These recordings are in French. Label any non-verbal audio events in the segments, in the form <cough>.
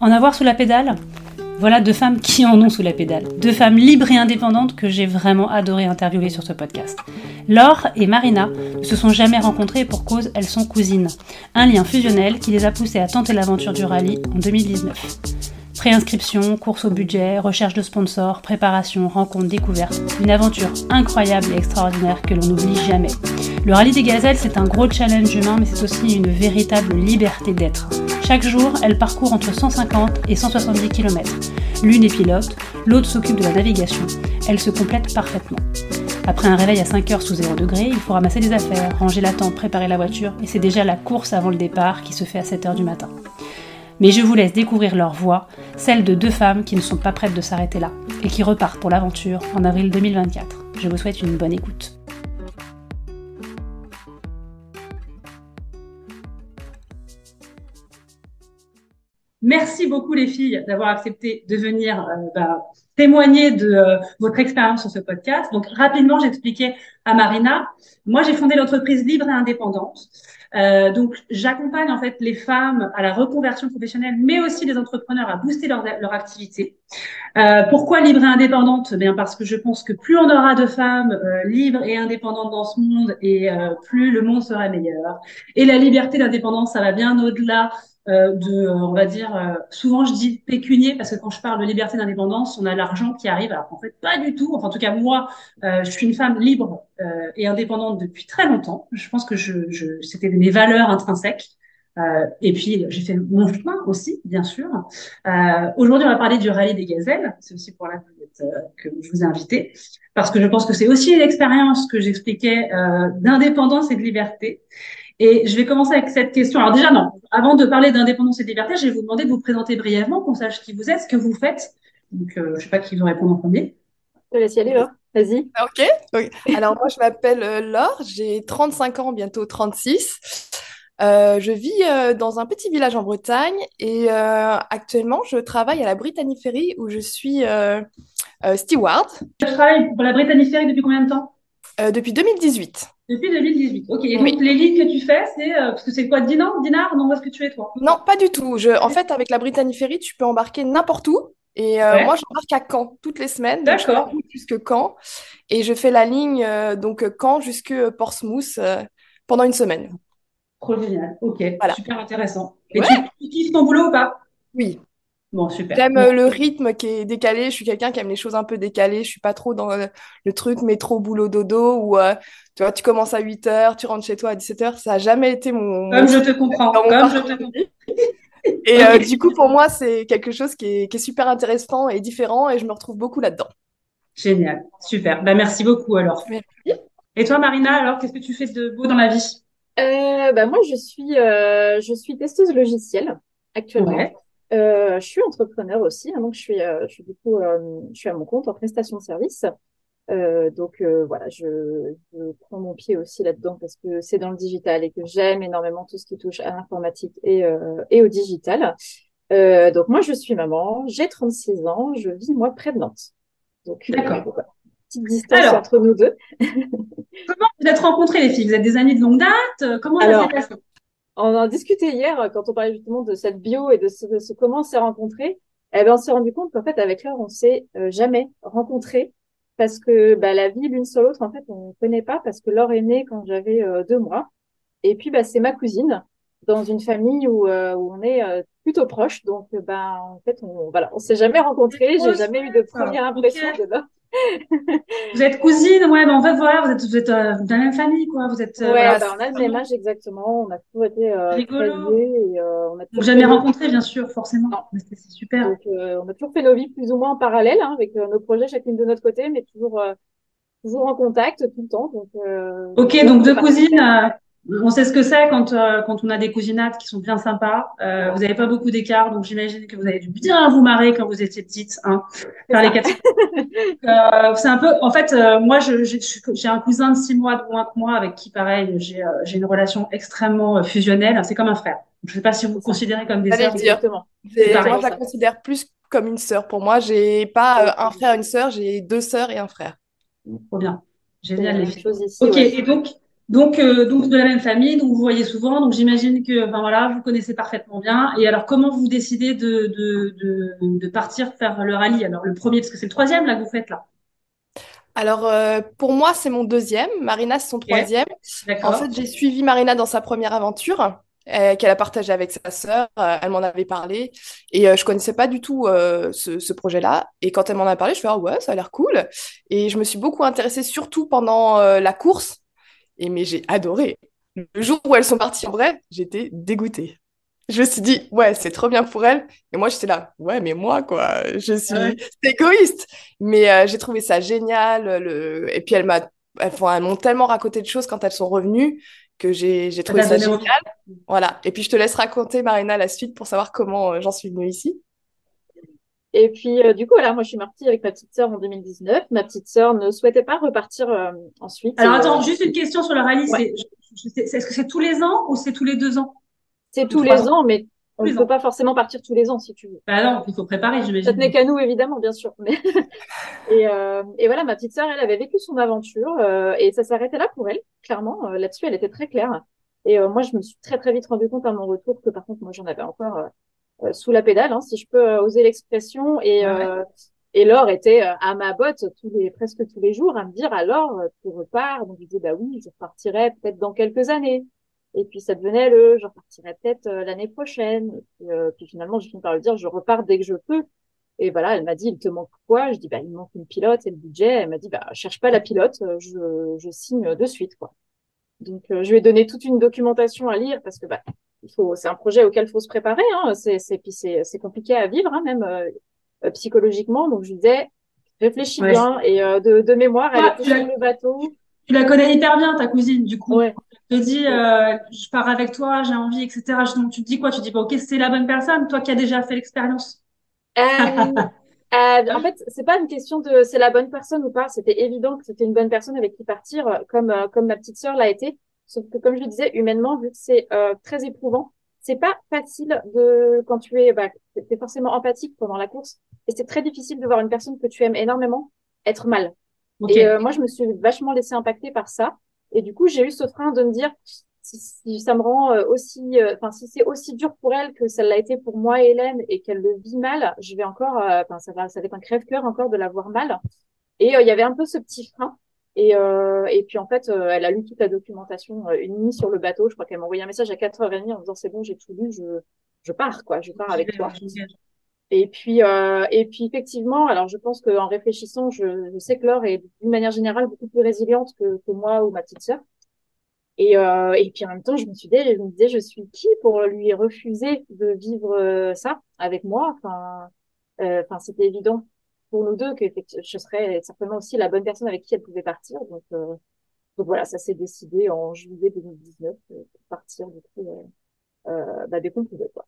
En avoir sous la pédale Voilà deux femmes qui en ont sous la pédale. Deux femmes libres et indépendantes que j'ai vraiment adoré interviewer sur ce podcast. Laure et Marina ne se sont jamais rencontrées pour cause elles sont cousines. Un lien fusionnel qui les a poussées à tenter l'aventure du rallye en 2019. Préinscription, course au budget, recherche de sponsors, préparation, rencontre, découverte. Une aventure incroyable et extraordinaire que l'on n'oublie jamais. Le rallye des gazelles, c'est un gros challenge humain, mais c'est aussi une véritable liberté d'être. Chaque jour, elle parcourt entre 150 et 170 km. L'une est pilote, l'autre s'occupe de la navigation. Elles se complètent parfaitement. Après un réveil à 5 heures sous 0 degré, il faut ramasser des affaires, ranger la tente, préparer la voiture, et c'est déjà la course avant le départ qui se fait à 7 heures du matin. Mais je vous laisse découvrir leur voix, celle de deux femmes qui ne sont pas prêtes de s'arrêter là et qui repartent pour l'aventure en avril 2024. Je vous souhaite une bonne écoute. Merci beaucoup les filles d'avoir accepté de venir euh, bah, témoigner de euh, votre expérience sur ce podcast. Donc rapidement, j'expliquais à Marina, moi j'ai fondé l'entreprise libre et indépendante. Euh, donc, j'accompagne en fait les femmes à la reconversion professionnelle, mais aussi les entrepreneurs à booster leur, leur activité. Euh, pourquoi libre et indépendante? Bien parce que je pense que plus on aura de femmes euh, libres et indépendantes dans ce monde, et euh, plus le monde sera meilleur. Et la liberté, l'indépendance, ça va bien au-delà euh, de, euh, on va dire, euh, souvent je dis pécunier parce que quand je parle de liberté d'indépendance, on a l'argent qui arrive, alors qu'en fait pas du tout. Enfin, en tout cas moi, je suis une femme libre et indépendante depuis très longtemps. Je pense que je, je c'était mes valeurs intrinsèques. et puis j'ai fait mon chemin aussi, bien sûr. Aujourd'hui, on va parler du rallye des gazelles. C'est aussi pour là que, je vous ai invité, parce que je pense que c'est aussi une expérience que j'expliquais d'indépendance et de liberté. Et je vais commencer avec cette question. Alors déjà, non, avant de parler d'indépendance et de liberté, je vais vous demander de vous présenter brièvement, qu'on sache qui vous êtes, ce que vous faites. Donc, euh, je ne sais pas qui veut répondre en premier. Je te laisse y aller, Laure. Vas-y. Ok. Alors, moi, je m'appelle euh, Laure, j'ai 35 ans, bientôt 36. Euh, je vis euh, dans un petit village en Bretagne et euh, actuellement, je travaille à la Brittany Ferry où je suis steward. Tu travailles pour la Brittany Ferry depuis combien de temps? Depuis 2018. Depuis 2018. Ok. Et donc, les lignes que tu fais, c'est euh, parce que c'est quoi, dinar, dinar Non, où est-ce que tu es toi? Non, pas du tout. Je, en fait, avec la Brittany Ferry, tu peux embarquer n'importe où. Et euh, moi, j'embarque à Caen toutes les semaines. D'accord. Jusque Caen. Et je fais la ligne euh, donc Caen jusque Portsmouth pendant une semaine. Trop génial. Ok. Super intéressant. Et tu, tu kiffes ton boulot ou pas? Oui. Bon, super. J'aime le rythme qui est décalé. Je suis quelqu'un qui aime les choses un peu décalées. Je suis pas trop dans le, truc métro, boulot, dodo où tu vois, tu commences à 8 h tu rentres chez toi à 17 h Ça n'a jamais été mon. Comme je te comprends. Comme je te comprends. Et <laughs> euh, du coup, pour moi, c'est quelque chose qui est, qui est, super intéressant et différent et je me retrouve beaucoup là-dedans. Génial. Super. Bah, merci beaucoup alors. Merci. Et toi, Marina, alors, qu'est-ce que tu fais de beau dans la vie? Euh, bah, Moi, je suis, euh, je suis testeuse logicielle actuellement. Ouais. Euh, je suis entrepreneur aussi, hein, donc je suis, euh, je suis du coup, euh, je suis à mon compte en prestation de service. Euh, donc voilà, je, je, prends mon pied aussi là-dedans parce que c'est dans le digital et que j'aime énormément tout ce qui touche à l'informatique et, et au digital. donc moi, je suis maman, j'ai 36 ans, je vis moi près de Nantes. Donc D'accord. petite distance entre nous deux. <laughs> comment vous êtes rencontrés les filles? Vous êtes des amies de longue date? Comment ça s'est passé? On en a discuté hier euh, quand on parlait justement de cette bio et de ce, comment on s'est rencontrés. Eh ben, on s'est rendu compte qu'en fait, avec Laure, on s'est euh, jamais rencontrés parce que bah, la vie l'une sur l'autre, en fait, on ne connaît pas parce que Laure est née quand j'avais euh, deux mois. Et puis, bah, c'est ma cousine dans une famille où, où on est plutôt proche. Donc, ben, en fait, on voilà, on s'est jamais rencontrés. J'ai jamais eu de première impression de Laure vous êtes cousine, ouais, ben en fait, voilà, vous êtes, vous êtes euh, dans la même famille, quoi. Vous êtes, euh, ouais, ben, on a le même âge exactement. On a toujours été euh, Rigolo. Et, euh, on a toujours jamais rencontré, bien sûr, forcément. Mais c'est super. Donc, euh, on a toujours fait nos vies plus ou moins en parallèle, hein, avec nos projets chacune de notre côté, mais toujours, toujours en contact tout le temps. Donc, ok, donc deux cousines. On sait ce que c'est quand, euh, quand on a des cousinats qui sont bien sympas. Euh, vous n'avez pas beaucoup d'écart, donc j'imagine que vous avez dû bien vous marrer quand vous étiez petite, hein, faire les quatre. <laughs> euh, c'est un peu, en fait, euh, moi, j'ai un cousin de six mois de moins que moi, avec qui, pareil, j'ai euh, une relation extrêmement fusionnelle. C'est comme un frère. Je ne sais pas si vous vous considérez comme des sœurs. Exactement. Moi, je la considère plus comme une sœur. Pour moi, j'ai pas un frère et une sœur, j'ai deux sœurs et un frère. Trop bien. Génial les filles. Ok, et donc Donc, euh, donc de la même famille, donc vous voyez souvent. Donc j'imagine que, enfin voilà, vous connaissez parfaitement bien. Et alors, comment vous décidez de, de, de, de partir faire le rallye? Alors le premier, parce que c'est le troisième là que vous faites là. Alors, euh, pour moi, c'est mon deuxième. Marina, c'est son troisième. En fait, j'ai suivi Marina dans sa première aventure euh, qu'elle a partagée avec sa sœur. Elle m'en avait parlé. Et je connaissais pas du tout ce, ce projet-là. Et quand elle m'en a parlé, je fais Ah ouais, ça a l'air cool. Et je me suis beaucoup intéressée, surtout pendant la course. Et mais j'ai adoré. Le jour où elles sont parties en vrai, j'étais dégoûtée je me suis dit, ouais, c'est trop bien pour elle. Et moi, j'étais là, ouais, mais moi, quoi, je suis égoïste. Mais euh, j'ai trouvé ça génial. Le... Et puis, elles, m'ont tellement raconté de choses quand elles sont revenues que j'ai, j'ai trouvé ça génial. Voilà. Et puis, je te laisse raconter, Marina, la suite pour savoir comment euh, j'en suis venue ici. Et puis, euh, du coup, là, moi, je suis partie avec ma petite sœur en 2019. Ma petite sœur ne souhaitait pas repartir ensuite. Alors, attends, juste une question sur le rallye. est-ce que c'est tous les ans ou c'est tous les deux ans? C'est tous les ans, mais on ne peut pas forcément partir tous les ans si tu veux. Bah non, il faut préparer, j'imagine. Ça tenait qu'à nous, évidemment, bien sûr. Mais <laughs> et, euh, et, voilà, ma petite sœur, elle avait vécu son aventure euh, et ça s'arrêtait là pour elle, clairement. Euh, là-dessus, elle était très claire. Et euh, moi, je me suis très très vite rendu compte à mon retour que par contre, moi, j'en avais encore euh, sous la pédale, hein, si je peux oser l'expression. Et et Laure était à ma botte tous les presque tous les jours à me dire alors tu repars. Donc je disais bah oui, je repartirai peut-être dans quelques années. Et puis ça devenait le, je repartirai peut-être euh, l'année prochaine. Euh, puis, finalement, je finis par lui dire, je repars dès que je peux. Et voilà, elle m'a dit, il te manque quoi? Je dis, bah il me manque une pilote et le budget. Elle m'a dit, bah cherche pas la pilote, euh, je, je signe de suite quoi. Donc je lui ai donné toute une documentation à lire parce que bah il faut, c'est un projet auquel il faut se préparer. Hein. C'est, c'est puis c'est, c'est compliqué à vivre hein, même psychologiquement. Donc je disais, réfléchis bien et de, de mémoire, elle est sur le bateau. Tu la connais hyper bien ta cousine du coup. Ouais te dis, euh, je pars avec toi, j'ai envie, etc. Donc tu te dis quoi? Tu te dis, bah, ok, c'est la bonne personne, toi qui as déjà fait l'expérience. Euh, <laughs> euh, en fait, c'est pas une question de c'est la bonne personne ou pas. C'était évident que c'était une bonne personne avec qui partir, comme euh, comme ma petite sœur l'a été. Sauf que comme je le disais, humainement, vu que c'est euh, très éprouvant, c'est pas facile de quand tu es, bah, es forcément empathique pendant la course, et c'est très difficile de voir une personne que tu aimes énormément être mal. Et moi, je me suis vachement laissée impacter par ça. Et du coup, j'ai eu ce frein de me dire, si, ça me rend euh, aussi, euh, enfin, si c'est aussi dur pour elle que ça l'a été pour moi et Hélène et qu'elle le vit mal, je vais encore, euh, enfin, ça va, ça va être un crève-cœur encore de la voir mal. Et il y avait un peu ce petit frein. Et, et puis en fait, elle a lu toute la documentation une nuit sur le bateau. Je crois qu'elle m'a envoyé un message à 4h30 en disant c'est bon, j'ai tout lu, je, je pars quoi, je pars avec toi. Et puis, euh, et puis effectivement, alors je pense qu'en réfléchissant, je, je, sais que Laure est d'une manière générale beaucoup plus résiliente que, que moi ou ma petite sœur. Et, euh, et puis en même temps, je me suis dit, je me disais, je suis qui pour lui refuser de vivre euh, ça avec moi? Enfin, euh, enfin, c'était évident pour nous deux que je serais certainement aussi la bonne personne avec qui elle pouvait partir. Donc, euh, donc voilà, ça s'est décidé en juillet 2019 pour partir du coup euh, bah, dès qu'on pouvait quoi.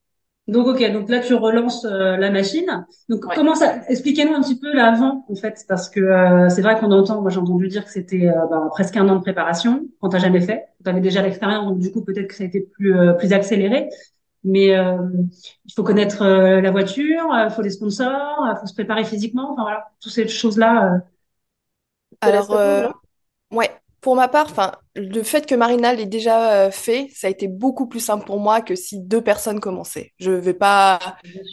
Donc ok, donc là tu relances euh, la machine. Donc comment ça Expliquez-nous un petit peu l'avant en fait, parce que euh, c'est vrai qu'on entend, moi j'ai entendu dire que c'était euh, bah, presque un an de préparation quand t'as jamais fait. Tu avais déjà l'expérience, donc du coup peut-être que ça a été plus plus accéléré. Mais il faut connaître la voiture, il faut des sponsors, il faut se préparer physiquement, enfin voilà, toutes ces choses là. Alors ouais, pour ma part, enfin, le fait que Marina l'ait déjà euh, fait, ça a été beaucoup plus simple pour moi que si deux personnes commençaient. Je vais pas,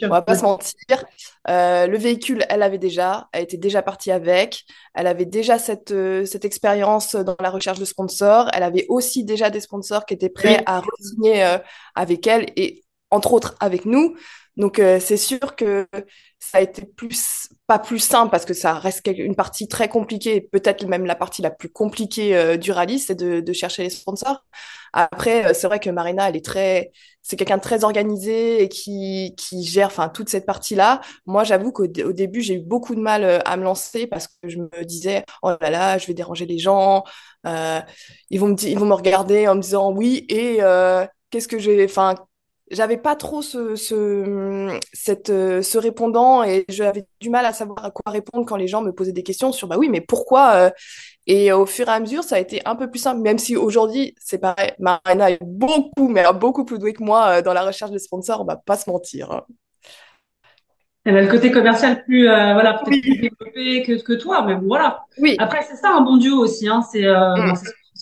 on va pas se mentir. Euh, le véhicule, elle avait déjà, elle était déjà partie avec. Elle avait déjà cette euh, cette expérience dans la recherche de sponsors. Elle avait aussi déjà des sponsors qui étaient prêts à signer avec elle et entre autres avec nous. Donc euh, c'est sûr que ça a été plus pas plus simple parce que ça reste une partie très compliquée, peut-être même la partie la plus compliquée euh, du rallye, c'est de, de, chercher les sponsors. Après, euh, c'est vrai que Marina, elle est très, c'est quelqu'un de très organisé et qui qui gère, enfin toute cette partie-là. Moi, j'avoue qu'au début, j'ai eu beaucoup de mal à me lancer parce que je me disais, oh là là, je vais déranger les gens, ils vont me ils vont me regarder en me disant oui et qu'est-ce que j'ai, enfin j'avais pas trop ce, ce, cette, euh, ce répondant et j'avais du mal à savoir à quoi répondre quand les gens me posaient des questions sur bah oui, mais pourquoi euh, Et au fur et à mesure, ça a été un peu plus simple, même si aujourd'hui, c'est pareil, Marina est beaucoup, mais beaucoup plus douée que moi euh, dans la recherche de sponsors, on va pas se mentir. Hein. Elle a le côté commercial plus, voilà, plus développé que, que toi, mais voilà. Oui. Après, c'est ça un bon duo aussi, hein, c'est mm.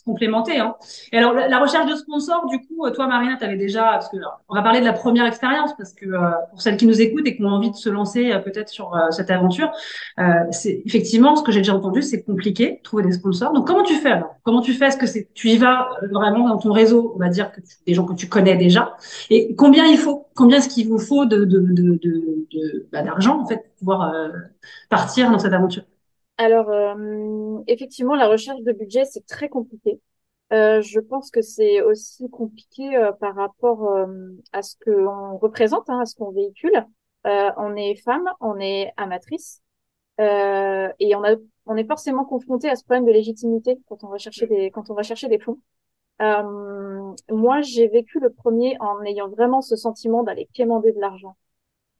Complémenter. Hein. Et alors, la, recherche de sponsors, du coup, toi, Marina, tu avais déjà, parce que on va parler de la première expérience, parce que euh, pour celles qui nous écoutent et qui ont envie de se lancer euh, peut-être sur euh, cette aventure, c'est effectivement ce que j'ai déjà entendu, c'est compliqué trouver des sponsors. Donc, comment tu fais alors? Comment tu fais? Est-ce que c'est tu y vas vraiment dans ton réseau On va dire des gens que tu connais déjà? Et combien il faut Combien est-ce qu'il vous faut de de de, de, bah, d'argent en fait pour pouvoir partir dans cette aventure? Alors, euh, effectivement, la recherche de budget, c'est très compliqué. Euh, je pense que c'est aussi compliqué euh, par rapport à ce qu'on représente, hein, à ce qu'on véhicule. on est femme, on est amatrice, et on a, on est forcément confronté à ce problème de légitimité quand on va chercher des, quand on va chercher des fonds. moi, j'ai vécu le premier en ayant vraiment ce sentiment d'aller quémander de l'argent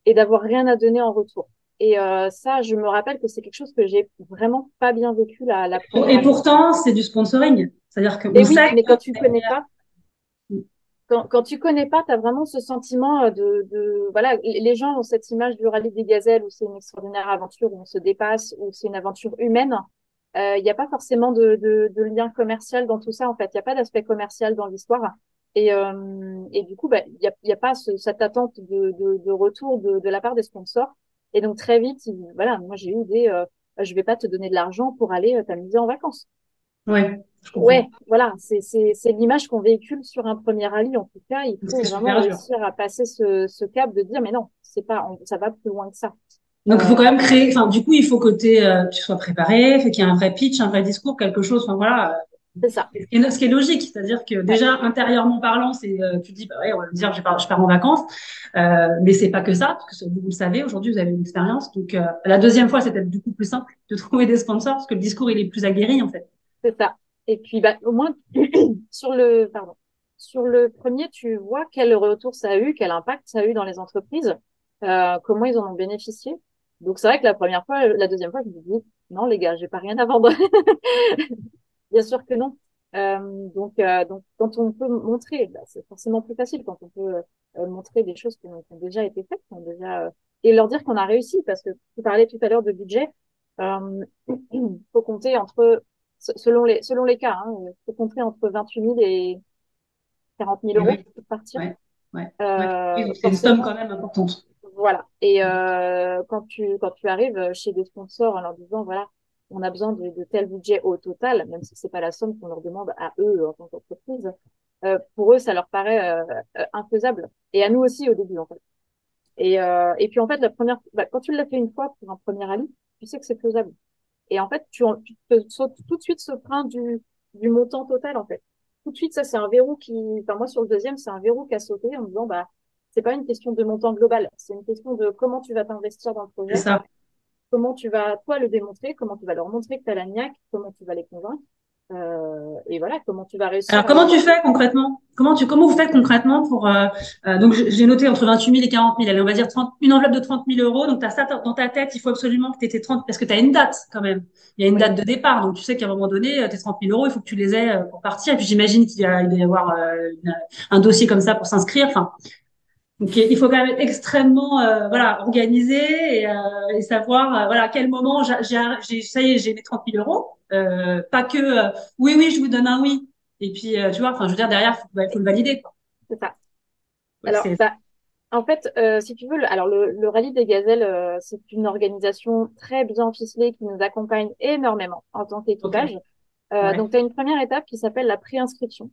et d'avoir rien à donner en retour. Et euh, ça, je me rappelle que c'est quelque chose que j'ai vraiment pas bien vécu la, la première Et pourtant, c'est du sponsoring. C'est-à-dire que. Mais oui, mais quand tu connais pas, quand, quand tu connais pas, tu as vraiment ce sentiment de, de, voilà, les gens ont cette image du rallye des gazelles où c'est une extraordinaire aventure où on se dépasse, où c'est une aventure humaine. Il euh, n'y a pas forcément de, de, de, lien commercial dans tout ça. En fait, il n'y a pas d'aspect commercial dans l'histoire. Et, euh, et du coup, bah, il n'y a, y a pas ce, cette attente de, de, de retour de, de la part des sponsors. Et donc très vite, voilà, moi j'ai eu des, euh, je vais pas te donner de l'argent pour aller euh, t'amuser en vacances. Ouais. Ouais, voilà, c'est c'est c'est l'image qu'on véhicule sur un premier rallye. En tout cas, il faut vraiment réussir à passer ce ce cap de dire mais non, c'est pas, ça va plus loin que ça. Donc il faut quand même créer. Enfin, du coup, il faut que euh, tu sois préparé, fait qu'il y ait un vrai pitch, un vrai discours, quelque chose. Enfin voilà, c'est ça. Ce qui est, logique, c'est-à-dire que déjà intérieurement parlant, c'est euh, tu dis bah ouais, on va dire je pars, je pars en vacances, euh, mais c'est pas que ça, parce que vous, le savez, aujourd'hui vous avez une expérience. Donc euh, la deuxième fois, c'était du coup plus simple de <laughs> trouver des sponsors parce que le discours il est plus aguerri en fait. C'est ça. Et puis bah au moins <clears throat> sur le pardon sur le premier, tu vois quel retour ça a eu, quel impact ça a eu dans les entreprises, euh, comment ils en ont bénéficié. Donc c'est vrai que la première fois, la deuxième fois, je me dis non les gars, j'ai pas rien à vendre. <laughs> Bien sûr que non. Euh, donc, euh, donc, quand on peut montrer, bah, c'est forcément plus facile quand on peut euh, montrer des choses qui ont, déjà été faites, qui ont déjà et leur dire qu'on a réussi, parce que tu parlais tout à l'heure de budget. Il <clears throat> faut compter entre, selon les selon les cas, hein, faut compter entre 28 000 et 40 000 euros pour partir. Ouais, ouais, ouais. c'est une somme quand même importante. Voilà. Et quand tu quand tu arrives chez des sponsors en leur disant voilà on a besoin de, de, tel budget au total, même si c'est pas la somme qu'on leur demande à eux en tant qu'entreprise. Euh, pour eux, ça leur paraît euh, euh, infaisable. Et à nous aussi au début, en fait. Et, euh, et puis en fait, la première, bah, quand tu l'as fait une fois pour un premier rallye, tu sais que c'est faisable. Et en fait, tu, tu te sautes tout de suite ce frein du, du montant total, en fait. Tout de suite, ça c'est un verrou qui, enfin moi sur le deuxième, c'est un verrou qui a sauté en me disant bah c'est pas une question de montant global, c'est une question de comment tu vas t'investir dans le projet. Ça comment tu vas, toi, le démontrer, comment tu vas leur montrer que tu as la niaque, comment tu vas les convaincre. Euh, et voilà, comment tu vas réussir. Alors, comment tu fais concrètement? Comment tu comment vous faites concrètement pour euh, euh donc j'ai noté entre 28 000 et 40 000. Allez, on va dire 30, une enveloppe de 30 000 euros. Donc, tu as ça dans ta tête. Il faut absolument que tu étais 30 parce que tu as une date quand même. Il y a une date de départ. Donc, tu sais qu'à un moment donné, euh, tes 30 000 euros, il faut que tu les aies euh, pour partir. Et puis, j'imagine qu'il il doit y avoir un dossier comme ça pour s'inscrire. Enfin, donc il faut quand même être extrêmement euh, voilà organisé et, euh, et savoir euh, voilà à quel moment j'ai ça y est j'ai mes 30 000 euros euh, pas que euh, oui oui je vous donne un oui et puis tu vois enfin je veux dire derrière faut, faut le valider quoi. C'est ça. alors bah, en fait si tu veux le, alors le, le rallye des gazelles c'est une organisation très bien ficelée qui nous accompagne énormément en tant qu'équipage. Donc tu as une première étape qui s'appelle la préinscription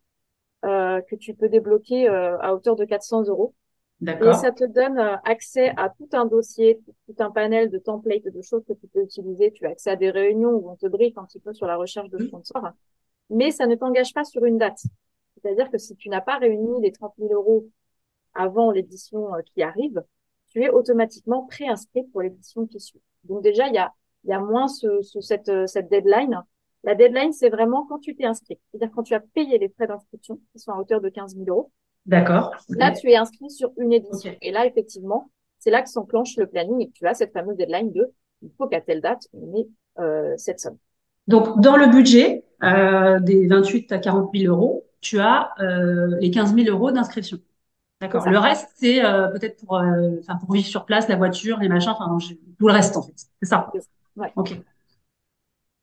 que tu peux débloquer à hauteur de 400 euros. Et ça te donne euh, accès à tout un dossier, tout un panel de templates, de choses que tu peux utiliser. Tu as accès à des réunions où on te briefe un petit peu sur la recherche de mmh. sponsors. Mais ça ne t'engage pas sur une date. C'est-à-dire que si tu n'as pas réuni les 30 000 euros avant l'édition euh, qui arrive, tu es automatiquement préinscrit pour l'édition qui suit. Donc déjà, il y a, il y a moins ce, ce, cette, euh, cette deadline. La deadline, c'est vraiment quand tu t'es inscrit. C'est-à-dire quand tu as payé les frais d'inscription, qui sont à hauteur de 15 000 euros. D'accord. Là, tu es inscrit sur une édition. Et là, effectivement, c'est là que s'enclenche le planning et que tu as cette fameuse deadline de il faut qu'à telle date, on ait euh, cette somme. Donc, dans le budget euh, des 28 à 40 000 euros, tu as euh, les 15 000 euros d'inscription. D'accord. Le reste, c'est euh, peut-être pour, euh, enfin, pour vivre sur place, la voiture, les machins, enfin, tout le reste, en fait. C'est ça. Ouais. OK.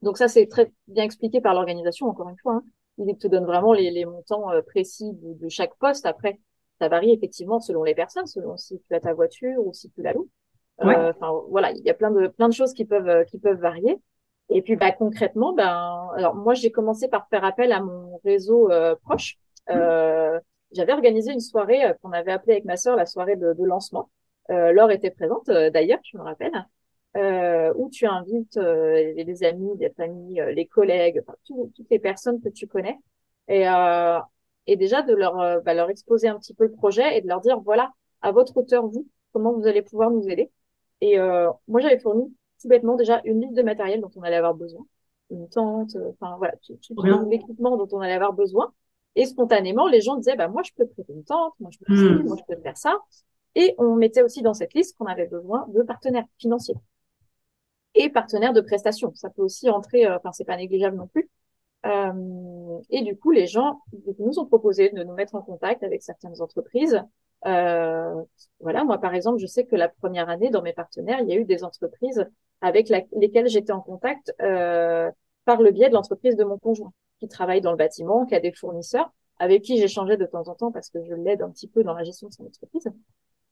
Donc ça, c'est très bien expliqué par l'organisation, encore une fois. Hein. Il te donne vraiment les, les montants euh, précis de, de, chaque poste. Après, ça varie effectivement selon les personnes, selon si tu as ta voiture ou si tu la loues. Euh, enfin voilà, il y a plein de plein de choses qui peuvent euh, qui peuvent varier. Et puis bah concrètement, ben alors moi j'ai commencé par faire appel à mon réseau proche. Euh, j'avais organisé une soirée qu'on avait appelée avec ma sœur la soirée de, de lancement. Laure était présente d'ailleurs, je me rappelle euh, où tu invites euh, les amis, les familles, euh, les collègues, enfin, toutes les personnes que tu connais, et, euh, et déjà de leur, euh, bah, leur exposer un petit peu le projet et de leur dire voilà, à votre hauteur vous, comment vous allez pouvoir nous aider. Et moi j'avais fourni tout bêtement déjà une liste de matériel dont on allait avoir besoin, une tente, enfin voilà, tout, tout l'équipement dont on allait avoir besoin. Et spontanément, les gens disaient, bah, moi, je peux prêter une tente, moi, je peux, mmh. moi, je peux faire ça. Et on mettait aussi dans cette liste qu'on avait besoin de partenaires financiers et partenaires de prestations. Ça peut aussi entrer, euh, enfin c'est pas négligeable non plus. Euh, et du coup, les gens nous ont proposé de nous mettre en contact avec certaines entreprises. Euh, voilà, moi par exemple, je sais que la première année dans mes partenaires, il y a eu des entreprises avec lesquelles j'étais en contact par le biais de l'entreprise de mon conjoint, qui travaille dans le bâtiment, qui a des fournisseurs, avec qui j'échangeais de temps en temps parce que je l'aide un petit peu dans la gestion de son entreprise.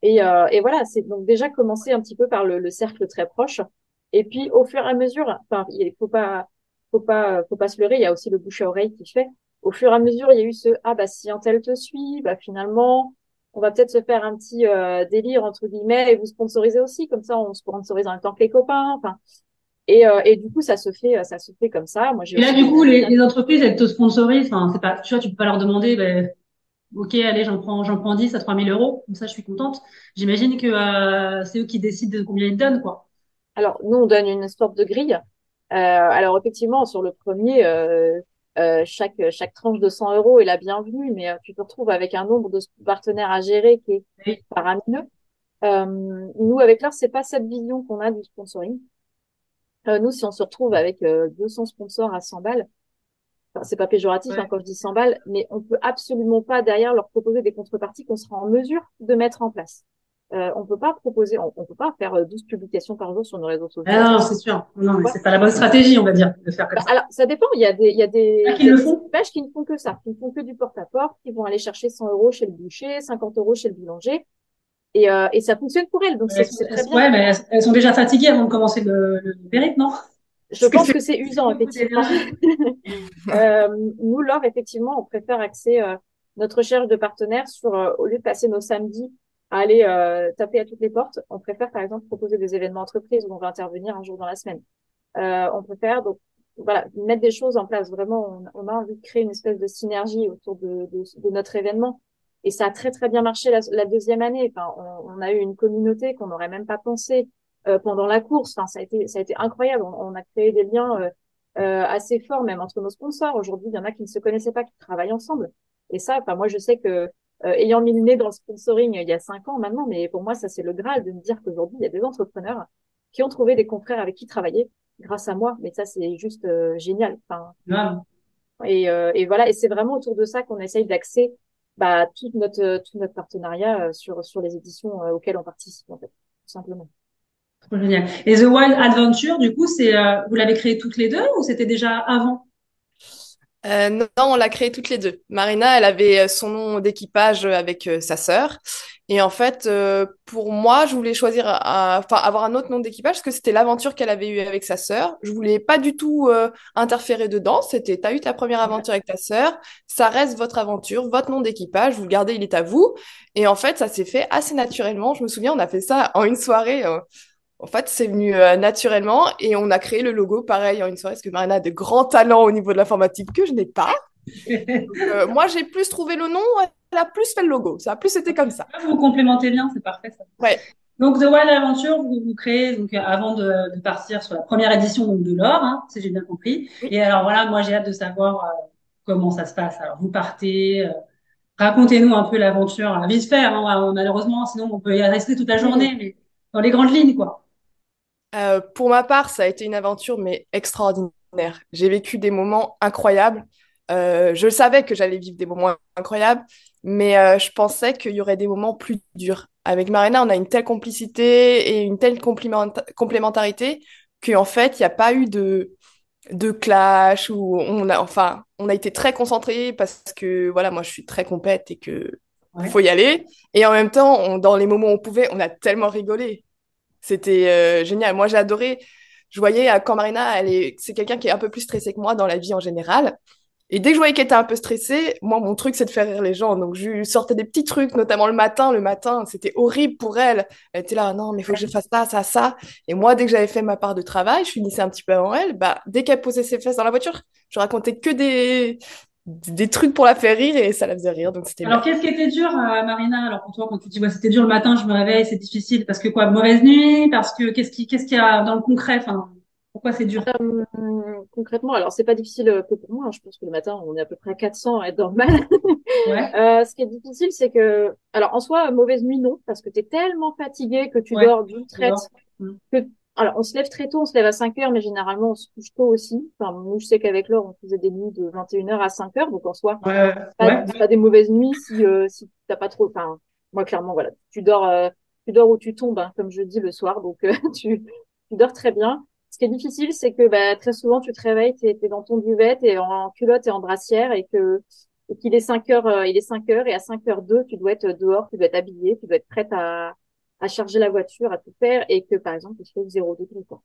Et, euh, et voilà, c'est donc déjà commencé un petit peu par le cercle très proche et puis, au fur et à mesure, enfin, il faut pas, faut pas, faut pas se leurrer. Il y a aussi le bouche à oreille qui fait. Au fur et à mesure, il y a eu ce ah bah si un tel te suit, bah finalement, on va peut-être se faire un petit euh, délire entre guillemets et vous sponsoriser aussi. Comme ça, on sponsorise en même temps que les copains. Enfin, et, euh, et du coup, ça se fait, ça se fait comme ça. Moi, j'ai. Là, du coup, les, les, entreprises, elles te sponsorisent. Enfin, c'est pas, tu vois, tu peux pas leur demander. Ben, ok, allez, j'en prends, j'en prends 10 à 3000 euros. Comme ça, je suis contente. J'imagine que euh, c'est eux qui décident de combien ils donnent, quoi. Alors, nous, on donne une sorte de grille. Euh, alors, effectivement, sur le premier, euh, euh, chaque, chaque tranche de 100 euros est la bienvenue, mais tu te retrouves avec un nombre de partenaires à gérer qui est paramineux. nous, avec l'art, c'est pas cette vision qu'on a du sponsoring. nous, si on se retrouve avec 200 sponsors à 100 balles, enfin, c'est pas péjoratif hein, quand je dis 100 balles, mais on peut absolument pas derrière leur proposer des contreparties qu'on sera en mesure de mettre en place. Euh, on peut pas proposer, on, peut pas faire 12 euh, publications par jour sur nos réseaux sociaux. Ah non, c'est sûr. Non, mais c'est pas la bonne stratégie, on va dire, de faire comme bah, ça. Alors, ça dépend. Il y a des, il y a des, ah, qui pages qui ne font que ça, qui ne font que du porte-à-porte, qui vont aller chercher 100 euros chez le boucher, 50 euros chez le boulanger. Et, euh, et ça fonctionne pour elles, donc c'est très bien. Ouais, mais elles, sont déjà fatiguées avant de commencer le, le périple, non? Je pense que, c'est usant, effectivement. <laughs> euh, nous, Laure, effectivement, on préfère axer euh, notre recherche de partenaires sur, euh, au lieu de passer nos samedis à aller euh, taper à toutes les portes. On préfère, par exemple, proposer des événements entreprises où on va intervenir un jour dans la semaine. Euh, on préfère donc voilà mettre des choses en place. Vraiment, on, a envie de créer une espèce de synergie autour de, de, de notre événement. Et ça a très très bien marché la, deuxième année. Enfin, on, on, a eu une communauté qu'on n'aurait même pas pensé euh, pendant la course. Enfin, ça a été ça a été incroyable. On, on a créé des liens euh, euh, assez forts même entre nos sponsors. Aujourd'hui, il y en a qui ne se connaissaient pas, qui travaillent ensemble. Et ça, enfin, moi, je sais que euh, ayant mis le nez dans le sponsoring il y a cinq ans maintenant, mais pour moi, ça c'est le graal de me dire qu'aujourd'hui, il y a des entrepreneurs qui ont trouvé des confrères avec qui travailler grâce à moi. Mais ça, c'est juste euh, génial. Enfin, et, euh, et, voilà, et c'est vraiment autour de ça qu'on essaye d'axer bah, tout notre tout notre partenariat sur sur les éditions auxquelles on participe en fait, tout simplement. Génial. Et The Wild Adventure, du coup, c'est vous l'avez créé toutes les deux ou c'était déjà avant? Euh, non, on l'a créé toutes les deux. Marina, elle avait euh, son nom d'équipage avec euh, sa sœur. Et en fait, pour moi, je voulais choisir, enfin, avoir un autre nom d'équipage parce que c'était l'aventure qu'elle avait eue avec sa sœur. Je voulais pas du tout interférer dedans. C'était, t'as eu ta première aventure avec ta sœur, ça reste votre aventure, votre nom d'équipage, vous le gardez, il est à vous. Et en fait, ça s'est fait assez naturellement. Je me souviens, on a fait ça en une soirée. En fait, c'est venu euh, naturellement et on a créé le logo pareil en une soirée parce que Marina a de grands talents au niveau de l'informatique que je n'ai pas. <laughs> Euh, moi, j'ai plus trouvé le nom, elle a plus fait le logo. Ça a plus été comme ça. Vous complémentez bien, c'est parfait ça. Ouais. Donc The Wild Adventure, vous, vous créez donc euh, avant de, de, partir sur la première édition donc de l'or, hein, si j'ai bien compris. Et alors voilà, moi j'ai hâte de savoir comment ça se passe. Alors vous partez, racontez-nous un peu l'aventure, à vite faire. Hein, malheureusement, sinon on peut y rester toute la journée, mais dans les grandes lignes quoi. Euh, pour ma part, ça a été une aventure, mais extraordinaire. J'ai vécu des moments incroyables. Euh, je savais que j'allais vivre des moments incroyables, mais euh, je pensais qu'il y aurait des moments plus durs. Avec Marina, on a une telle complicité et une telle complémentarité qu'en fait, il n'y a pas eu de... de clash où on a, enfin, on a été très concentrés parce que, voilà, moi, je suis très compète et que faut y aller. Et en même temps, dans les moments où on pouvait, on a tellement rigolé. C'était euh, génial. Moi, j'ai adoré. Je voyais quand Marina, est, c'est quelqu'un qui est un peu plus stressé que moi dans la vie en général. Et dès que je voyais qu'elle était un peu stressée, moi, mon truc, c'est de faire rire les gens. Donc, je lui sortais des petits trucs, notamment le matin. Le matin, c'était horrible pour elle. Elle était là, non, mais il faut que je fasse ça, ça, ça. Et moi, dès que j'avais fait ma part de travail, je finissais un petit peu avant elle. Bah, dès qu'elle posait ses fesses dans la voiture, je racontais que des, des trucs pour la faire rire et ça la faisait rire. Donc, c'était Alors, qu'est-ce qui était dur, euh, Marina? Alors, pour toi, quand tu dis, ouais, c'était dur le matin, je me réveille, c'est difficile. Parce que quoi, mauvaise nuit? Parce que qu'est-ce qui, qu'est-ce qu'il y a dans le concret? Enfin, pourquoi c'est dur? Euh, Concrètement, alors c'est pas difficile euh, que pour moi. Hein. Je pense que le matin, on est à peu près à 400 à être normal. <laughs> Ouais. euh, ce qui est difficile, c'est que, alors en soi, mauvaise nuit non, parce que tu es tellement fatigué que tu dors d'une traite. Que... Alors on se lève très tôt, on se lève à 5 heures, mais généralement on se couche tôt aussi. Enfin, nous, je sais qu'avec Laure, on faisait des nuits de 21 heures à 5 heures, donc en soi, ouais. pas, pas, des mauvaises nuits si euh, si t'as pas trop. Enfin, moi clairement, voilà, tu dors, euh, tu dors où tu tombes, hein, comme je dis le soir, donc <laughs> tu tu dors très bien. Ce qui est difficile, c'est que bah, très souvent, tu te réveilles, tu es, dans ton duvet, tu en culotte et en brassière et que et qu'il est 5 heures, euh, il est 5 heures et à 5 heures 2, tu dois être dehors, tu dois être habillé, tu dois être prête à, à charger la voiture, à tout faire et que par exemple, il fait 0 degré quoi.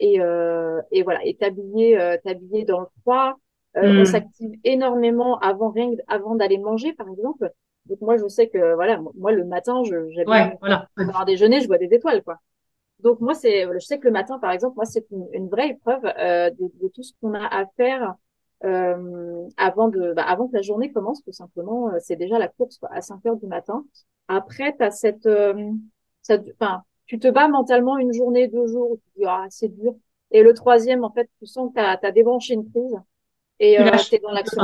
Et, euh, et voilà, et t'habiller, euh, t'habiller dans le froid, euh, on hmm. s'active énormément avant rien, avant d'aller manger par exemple. Donc moi, je sais que voilà, moi le matin, je j'aime ouais, voilà. déjeuner, je vois des étoiles quoi. Donc moi, c'est, je sais que le matin, par exemple, moi, c'est une, vraie épreuve euh, de, de, tout ce qu'on a à faire euh, avant de, bah, avant que la journée commence, tout simplement. Euh, c'est déjà la course quoi, à 5 heures du matin. Après, tu as cette, euh, enfin, tu te bats mentalement une journée, deux jours, tu dis ah c'est dur. Et le troisième, en fait, tu sens que tu as, débranché une prise et tu es dans l'action.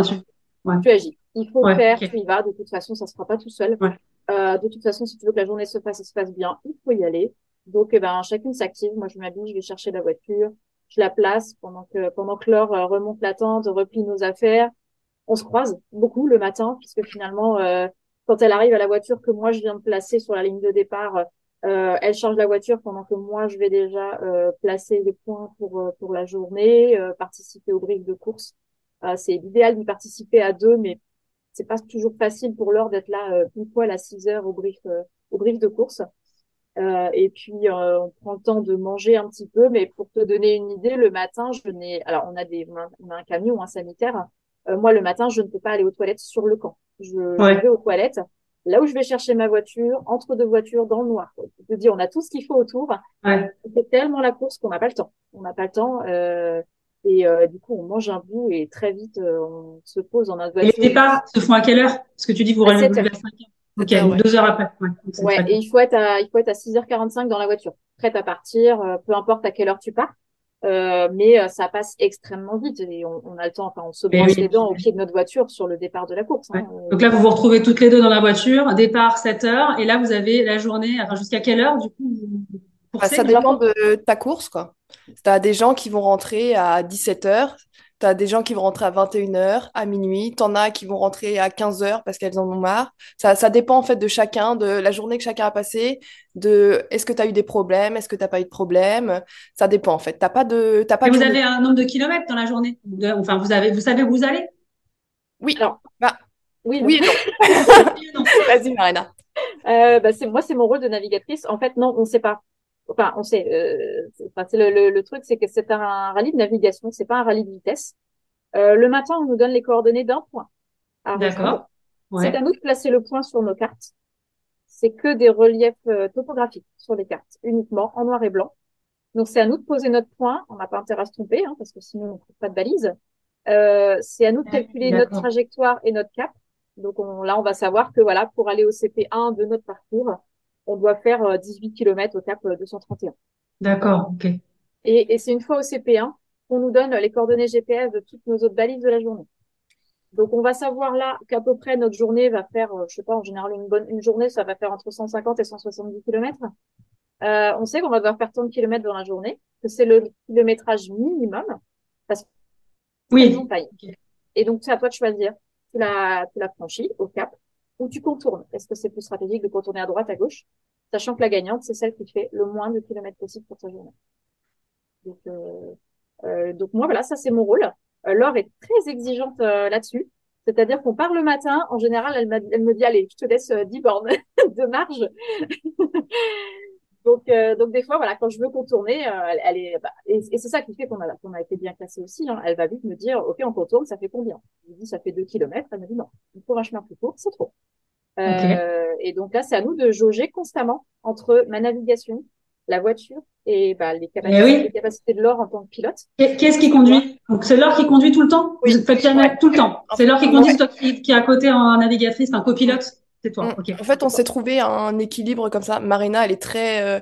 Ouais. Tu agis. Il faut faire, tu y vas. De toute façon, ça se fera pas tout seul. de toute façon, si tu veux que la journée se fasse et se passe bien, il faut y aller. Donc, eh ben, chacune s'active. Moi, je m'habille, je vais chercher la voiture, je la place pendant que pendant que Laure euh, remonte la tente, replie nos affaires. On se croise beaucoup le matin, puisque finalement, euh, quand elle arrive à la voiture que moi je viens de placer sur la ligne de départ, euh, elle charge la voiture pendant que moi je vais déjà placer les points pour pour la journée, participer au brief de course. c'est idéal d'y participer à deux, mais c'est pas toujours facile pour Laure d'être là une fois à 6 heures au brief au brief de course. Euh, et puis euh, on prend le temps de manger un petit peu, mais pour te donner une idée, le matin, je n'ai, alors on a des, on a un camion, un sanitaire. Euh, moi, le matin, je ne peux pas aller aux toilettes sur le camp. Je, vais aux toilettes là où je vais chercher ma voiture, entre deux voitures, dans le noir. Je te dis, on a tout ce qu'il faut autour. Ouais. C'est tellement la course qu'on n'a pas le temps. On n'a pas le temps. Euh, et euh, du coup, on mange un bout et très vite, on se pose dans notre voiture. Et les départs se font à quelle heure? Parce que tu dis vous à 5 heures. Ok, deux heures après. Ouais, ouais et il faut être à, il faut être à 6h45 dans la voiture, prête à partir, euh, peu importe à quelle heure tu pars. Euh, mais euh, ça passe extrêmement vite et on, on, a le temps, enfin on se brosse les dents au pied de notre voiture sur le départ de la course. Hein. Donc là, vous vous retrouvez toutes les deux dans la voiture, départ 7 heures, et là vous avez la journée, enfin jusqu'à quelle heure du coup bah, Ça dépend de ta course quoi. Tu as des gens qui vont rentrer à 17 heures, tu as des gens qui vont rentrer à 21h, à minuit. Tu en as qui vont rentrer à 15h parce qu'elles en ont marre. Ça, ça dépend en fait de chacun, de la journée que chacun a passée, de est-ce que tu as eu des problèmes, est-ce que tu n'as pas eu de problème. Ça dépend en fait. T'as pas de, t'as pas vous avez un nombre de kilomètres dans la journée? Enfin, vous, avez, vous savez où vous allez? Oui. Alors, bah, oui, oui <laughs> <laughs> non. Vas-y, Marina. Euh, bah, moi, c'est mon rôle de navigatrice. En fait, non, on ne sait pas enfin, on sait, euh, le, le, le, truc, c'est que c'est un rallye de navigation, c'est pas un rallye de vitesse. Euh, le matin, on nous donne les coordonnées d'un point. D'accord. C'est à nous de placer le point sur nos cartes. C'est que des reliefs euh, topographiques sur les cartes, uniquement en noir et blanc. Donc c'est à nous de poser notre point. On n'a pas intérêt à se tromper, hein, parce que sinon on ne trouve pas de balise. Euh, c'est à nous de calculer notre trajectoire et notre cap. Donc on, là, on va savoir que voilà, pour aller au CP1 de notre parcours, on doit faire 18 euh, km au cap 231. Euh, D'accord, ok. Et, et c'est une fois au CP1 qu'on nous donne les coordonnées GPS de toutes nos autres balises de la journée. Donc on va savoir là qu'à peu près notre journée va faire, euh, je sais pas, en général une bonne une journée, ça va faire entre 150 et 170 km. Euh, on sait qu'on va devoir faire tant de kilomètres dans la journée, que c'est le kilométrage minimum, parce que oui. Et donc c'est à toi de choisir. Tu la, tu la franchis au cap, ou tu contournes. Est-ce que c'est plus stratégique de contourner à droite, à gauche, sachant que la gagnante, c'est celle qui fait le moins de kilomètres possible pour sa journée. Donc, euh, donc moi, voilà, ça c'est mon rôle. Laure est très exigeante là-dessus. C'est-à-dire qu'on part le matin, en général, elle, elle, me dit, allez, je te laisse 10 bornes <laughs> de marge. Donc, euh, donc des fois, voilà, quand je veux contourner, euh, elle, est, bah, et, c'est ça qui fait qu'on a, qu'on a été bien classé aussi. Hein. Elle va vite me dire, ok, on contourne, ça fait combien? Je lui dis, ça fait deux kilomètres. Elle me dit, non, pour un chemin plus court, c'est trop. Euh, Et donc là, c'est à nous de jauger constamment entre ma navigation, la voiture et bah, les, capacités, les capacités de l'or en tant que pilote. Qu'est-ce qui conduit? Donc c'est l'or qui conduit tout le temps? Oui. Tout le temps. C'est l'or qui conduit, toi qui, qui est à côté en navigatrice, un copilote? C'est toi. En fait, on s'est trouvé un équilibre comme ça. Marina, elle est très euh,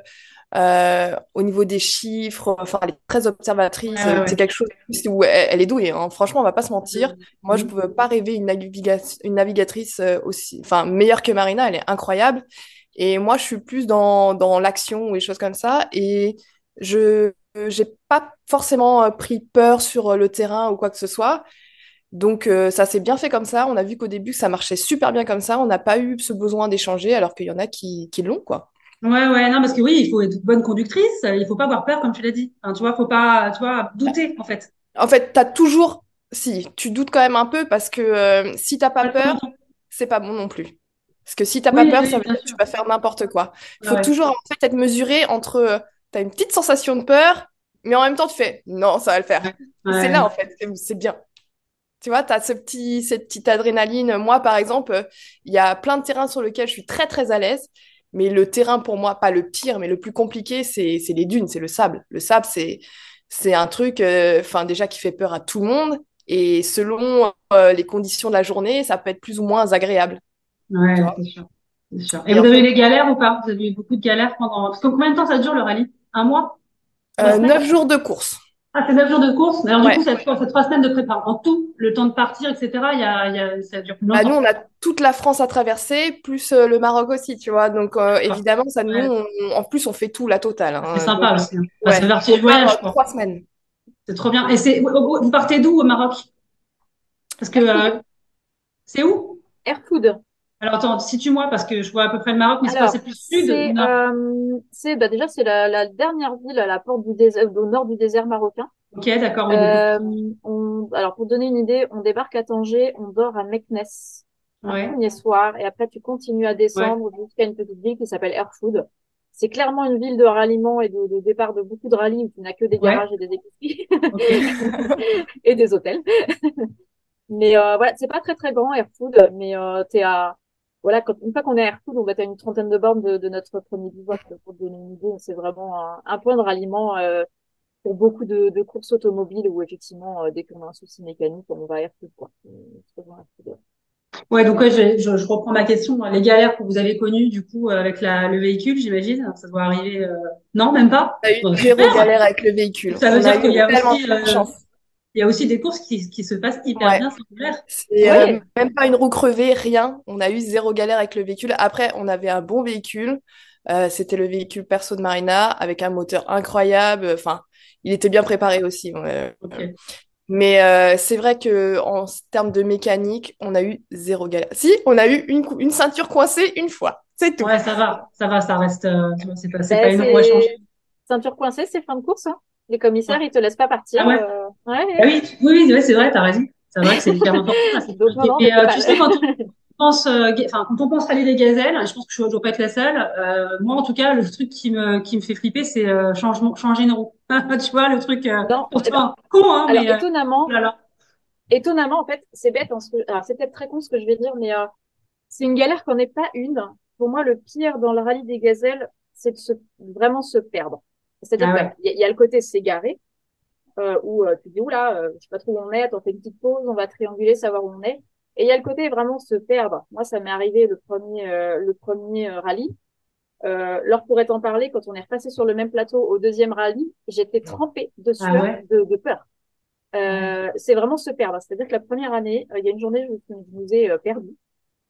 euh, au niveau des chiffres, enfin, elle est très observatrice. C'est quelque chose où elle, est douée. Hein. Franchement, on va pas se mentir. Moi, je ne pouvais pas rêver une, une navigatrice euh, aussi, enfin, meilleure que Marina. Elle est incroyable. Et moi, je suis plus dans, dans l'action ou des choses comme ça. Et je n'ai pas forcément pris peur sur le terrain ou quoi que ce soit. Donc euh, ça s'est bien fait comme ça. On a vu qu'au début ça marchait super bien comme ça. On n'a pas eu ce besoin d'échanger alors qu'il y en a qui, qui l'ont quoi. Ouais ouais non parce que oui il faut être bonne conductrice. Il faut pas avoir peur comme tu l'as dit. Tu vois faut pas tu vois douter en fait. En fait t'as toujours si tu doutes quand même un peu parce que euh, si t'as pas peur c'est pas bon non plus. Parce que si t'as pas peur ça veut dire que tu vas faire n'importe quoi. Il faut toujours en fait être mesuré entre euh, t'as une petite sensation de peur mais en même temps tu fais non ça va le faire. C'est là en fait c'est bien. Tu vois, tu as ce petit, cette petite adrénaline. Moi, par exemple, il y a plein de terrains sur lesquels je suis très, très à l'aise. Mais le terrain, pour moi, pas le pire, mais le plus compliqué, c'est les dunes, c'est le sable. Le sable, c'est c'est un truc euh, enfin déjà qui fait peur à tout le monde. Et selon euh, les conditions de la journée, ça peut être plus ou moins agréable. Ouais, c'est sûr. sûr. Et, vous avez eu des galères ou pas? Vous avez eu beaucoup de galères pendant... Parce que combien de temps ça dure le rallye? Un mois? Euh, Neuf jours de course. Ah, c'est neuf jours de course. Alors, du coup, c'est trois semaines de préparation. En tout, le temps de partir, etc., il y a, y a, ça dure plus bah, nous, on a toute la France à traverser, plus euh, le Maroc aussi, tu vois. Donc, euh, évidemment, ça, nous, en plus, on fait tout, la totale. Hein. C'est sympa aussi. Hein. Ouais. c'est vertige voyage. Trois semaines. C'est trop bien. Et c'est, vous partez d'où au Maroc? Parce que, euh, c'est où? Airfood. Alors attends, situe-moi parce que je vois à peu près le Maroc, mais c'est plus sud. C'est, euh, c'est bah déjà c'est la, la, dernière ville à la porte du désert, au nord du désert marocain. Ok, d'accord. Euh, on, alors pour donner une idée, on débarque à Tanger, on dort à Meknes ouais. premier soir, et après tu continues à descendre jusqu'à une petite ville qui s'appelle Airfood. C'est clairement une ville de ralliement et de, de départ de beaucoup de rallyes où tu n'as que des garages et des épiceries <laughs> et des hôtels. <laughs> mais euh, voilà, c'est pas très très grand Airfood, mais euh, t'es à voilà, quand, une fois qu'on est à Airpool, on va être à une trentaine de bornes de, de notre premier bivouac. Pour donner une idée, c'est vraiment un, point de ralliement euh, pour beaucoup de, de, courses automobiles où effectivement, euh, dès qu'on a un souci mécanique, on va à Airpool. Quoi. Ouais, donc je, je, je, reprends ma question. Les galères que vous avez connues du coup avec la, le véhicule, j'imagine, ça doit arriver. Euh... Non, même pas. Eu zéro galère avec le véhicule. Ça veut dire qu'il y a aussi euh, il y a aussi des courses qui, qui se passent hyper bien sans galère. C'est euh, même pas une roue crevée, rien. On a eu zéro galère avec le véhicule. Après, on avait un bon véhicule. Euh, C'était le véhicule perso de Marina avec un moteur incroyable. Enfin, il était bien préparé aussi. Mais euh, c'est vrai que en termes de mécanique, on a eu zéro galère. Si, on a eu une, une ceinture coincée une fois. C'est tout. Ouais, ça va, ça va, ça reste. Euh, c'est pas, c'est pas une à changer. Ceinture coincée, c'est fin de course. Hein les commissaires, ils te laissent pas partir. Ah ouais. Euh... ouais. Ah oui, oui, oui c'est vrai, t'as raison. C'est vrai que c'est hyper important. <laughs> et euh, tu sais, quand on pense, euh, enfin, quand on pense rallye des gazelles, je pense que je ne dois pas être la seule. Euh, moi, en tout cas, le truc qui me, qui me fait flipper, c'est euh, changement, changer une roue. <laughs> tu vois, le truc, euh, non, pour toi, con, hein, alors, mais, étonnamment, étonnamment, en fait, c'est bête, hein, alors c'est peut-être très con ce que je vais dire, mais c'est une galère qu'on n'est pas une. Pour moi, le pire dans le rallye des gazelles, c'est de se, vraiment se perdre. C'est-à-dire ah qu'il y, a le côté s'égarer, euh, où euh, tu dis, oula, euh, je sais pas trop où on est, on fait une petite pause, on va trianguler, savoir où on est. Et il y a le côté vraiment se perdre. Moi, ça m'est arrivé le premier, euh, le premier euh, rallye. Euh, Laure pourrait en parler, quand on est repassé sur le même plateau au deuxième rallye, j'étais trempée de ah de, de, peur. Euh, c'est vraiment se perdre. C'est-à-dire que la première année, il y a une journée, je, je vous ai perdu.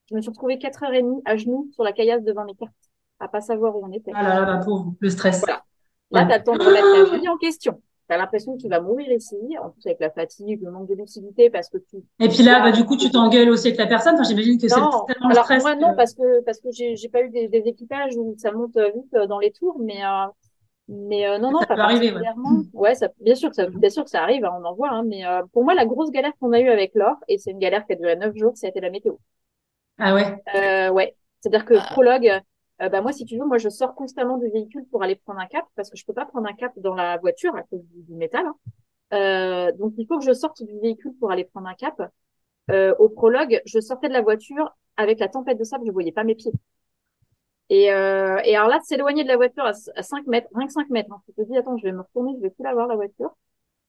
Je me suis retrouvée quatre heures et demie à genoux sur la caillasse devant mes cartes, à pas savoir où on était. Ah là là, pour le stress. Voilà. Là, tu as le temps de remettre ta vie en question. Tu as l'impression que tu vas mourir ici, en plus avec la fatigue, le manque de lucidité, parce que tu. Et puis là, bah, du coup, tu t'engueules aussi avec la personne. Enfin, j'imagine que c'est tellement alors, stress. Moi, non, parce que, parce que j'ai, j'ai pas eu des, des, équipages où ça monte vite dans les tours, mais, euh, Mais euh, non, non, Ça pas peut arriver, ouais. particulièrement. Ouais, ça, bien sûr que ça, bien sûr que ça arrive, hein, on en voit. Hein, mais euh, pour moi, la grosse galère qu'on a eue avec l'or, et c'est une galère qui a duré neuf jours, ça a été la météo. Ah ouais. Euh, ouais, c'est-à-dire que Ah, prologue, euh, bah moi, si tu veux, moi, je sors constamment du véhicule pour aller prendre un cap parce que je peux pas prendre un cap dans la voiture à cause du, du métal. hein. Euh, donc, il faut que je sorte du véhicule pour aller prendre un cap. Euh, au prologue, je sortais de la voiture avec la tempête de sable, je voyais pas mes pieds. Et, euh, et alors là, de s'éloigner de la voiture à, à 5 mètres, rien que 5 mètres, hein, tu te dis, attends, je vais me retourner, je vais plus la voir, la voiture.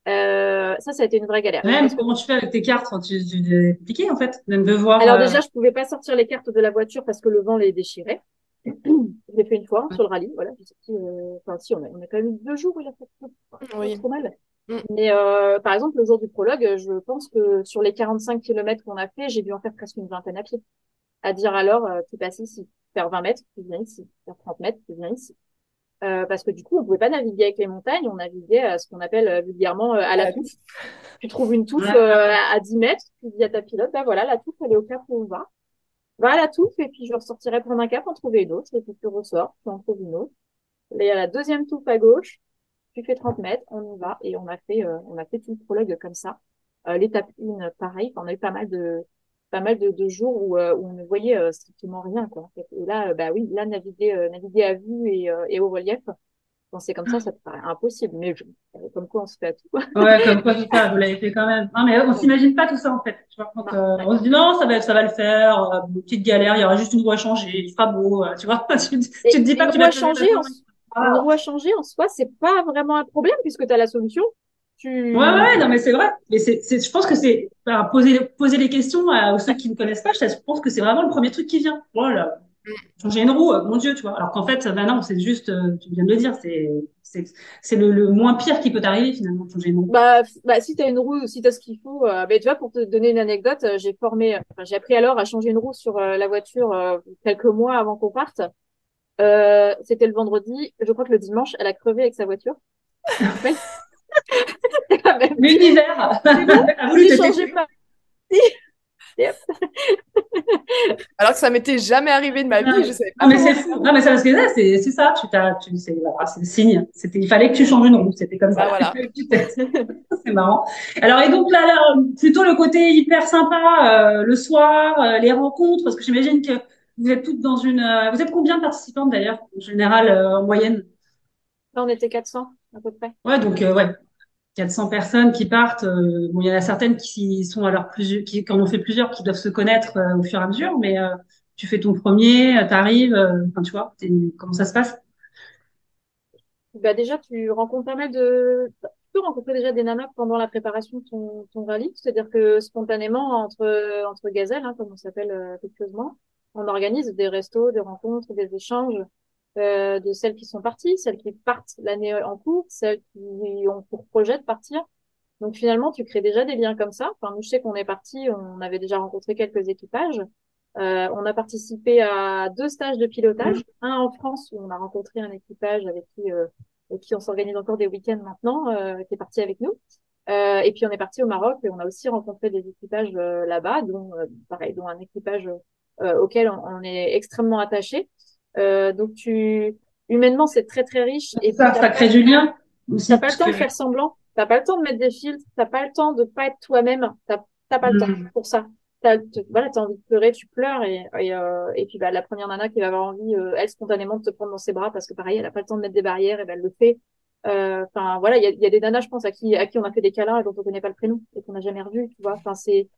Euh, ça, ça a été une vraie galère. Même, comment tu fais avec tes cartes? Tu, tu, compliqué, en fait. Même de voir, Alors euh, déjà, je pouvais pas sortir les cartes de la voiture parce que le vent les déchirait. Je l'ai fait une fois sur le rallye, voilà. Euh, Enfin, si, on a, on a quand même eu deux jours où il a fait oui. trop mal. Mm. Mais euh, par exemple, le jour du prologue, je pense que sur les 45 kilomètres qu'on a fait, j'ai dû en faire presque une vingtaine à pied. À dire alors, euh, tu passes ici, faire 20 mètres, tu viens ici, faire 30 mètres, tu viens ici. Euh, parce que du coup, on pouvait pas naviguer avec les montagnes, on naviguait à ce qu'on appelle euh, vulgairement euh, à la touffe. Tu trouves une touffe euh, à 10 mètres, tu dis à ta pilote, bah voilà, la touffe, elle est au cap où on va. Va à la touffe, et puis je ressortirai prendre un cap, en trouver une autre, et puis tu ressors, tu en trouves une autre. Et à la deuxième touffe à gauche, tu fais 30 mètres, on y va, et on a fait, euh, on a fait tout le prologue comme ça. Euh, l'étape 1, pareil, on a eu pas mal de, pas mal de, de jours où, euh, où on ne voyait euh, strictement rien, quoi. Et là, euh, bah oui, là, naviguer, naviguer à vue et, et au relief, c'est comme ça, ça te paraît impossible, mais je, euh, comme quoi on se fait à tout. Ouais, comme quoi, ça, vous l'avez fait quand même. Non, mais on s'imagine pas tout ça, en fait. Tu vois, quand, euh, ouais. on se dit non, ça va, ça va le faire, euh, une petite galère, il y aura juste une roue à changer, il fera beau, euh, tu vois. <laughs> Tu, tu te dis pas que tu vas changer, en, une roue à changer en soi, c'est pas vraiment un problème puisque tu as la solution. Ouais, Tu, ouais, non, mais c'est vrai. Mais c'est, c'est, je pense que c'est, enfin, poser, poser les questions à ceux qui ne connaissent pas, je pense que c'est vraiment le premier truc qui vient. Voilà. Changer une roue, mon Dieu, tu vois. Alors qu'en fait, bah non, c'est juste, euh, tu viens de le dire, c'est, c'est, c'est le, le moins pire qui peut t'arriver, finalement, de changer une roue. bah, bah, si tu as une roue, si tu as ce qu'il faut, euh, bah, tu vois, pour te donner une anecdote, euh, j'ai formé, enfin, j'ai appris alors à changer une roue sur euh, la voiture euh, quelques mois avant qu'on parte. C'était le vendredi. Je crois que le dimanche, elle a crevé avec sa voiture. <laughs> <laughs> L'univers <laughs> a voulu te changé tester. <laughs> Alors que ça m'était jamais arrivé de ma vie, je savais Ah, pas mais comment c'est fou. Non, mais c'est parce que c'est, c'est ça. Tu t'as, tu, c'est, voilà, c'est le signe. C'était, il fallait que tu changes une roue. C'était comme ça. voilà. <laughs> Tu testes. <laughs> C'est marrant. Alors, et donc là, là, plutôt le côté hyper sympa, euh, le soir, euh, les rencontres, parce que j'imagine que vous êtes toutes dans une, euh, vous êtes combien de participantes d'ailleurs, en général, euh, en moyenne? Là, on était 400 à peu près. Ouais, donc, euh, ouais. 400 personnes qui partent. euh, bon, il y en a certaines qui sont à leur plus, qui, en ont fait plusieurs, qui doivent se connaître euh, au fur et à mesure, mais euh, tu fais ton premier, t'arrives, enfin, tu vois, comment ça se passe? Bah déjà, tu rencontres pas mal de... Tu peux rencontrer déjà des nanas pendant la préparation de ton, ton rallye. C'est-à-dire que spontanément, entre, entre gazelles, hein, comme on s'appelle affectueusement, on organise des restos, des rencontres, des échanges euh, de celles qui sont parties, celles qui partent l'année en cours, celles qui ont pour projet de partir. Donc finalement, tu crées déjà des liens comme ça. Enfin, nous, je sais qu'on est parti, on avait déjà rencontré quelques équipages. Euh, on a participé à deux stages de pilotage, un en France où on a rencontré un équipage avec qui, euh, avec qui on s'organise encore des week-ends maintenant, euh, qui est parti avec nous. Et puis on est parti au Maroc et on a aussi rencontré des équipages là-bas, dont pareil, dont un équipage auquel on, on est extrêmement attaché. Euh, donc tu humainement c'est très très riche et Ça, ça crée du lien. T'as pas le temps de faire semblant. T'as pas le temps de mettre des filtres. T'as pas le temps de pas être toi-même. T'as t'as pas le temps Mm. pour ça. T'as, voilà, t'as envie de pleurer, tu pleures et et, euh, et puis bah la première nana qui va avoir envie, euh, elle spontanément de te prendre dans ses bras parce que pareil, elle a pas le temps de mettre des barrières et ben elle le fait. Euh, Enfin voilà, il y a, y a des nanas, je pense, à qui à qui on a fait des câlins et dont on connaît pas le prénom et qu'on n'a jamais revu, tu vois. Enfin c'est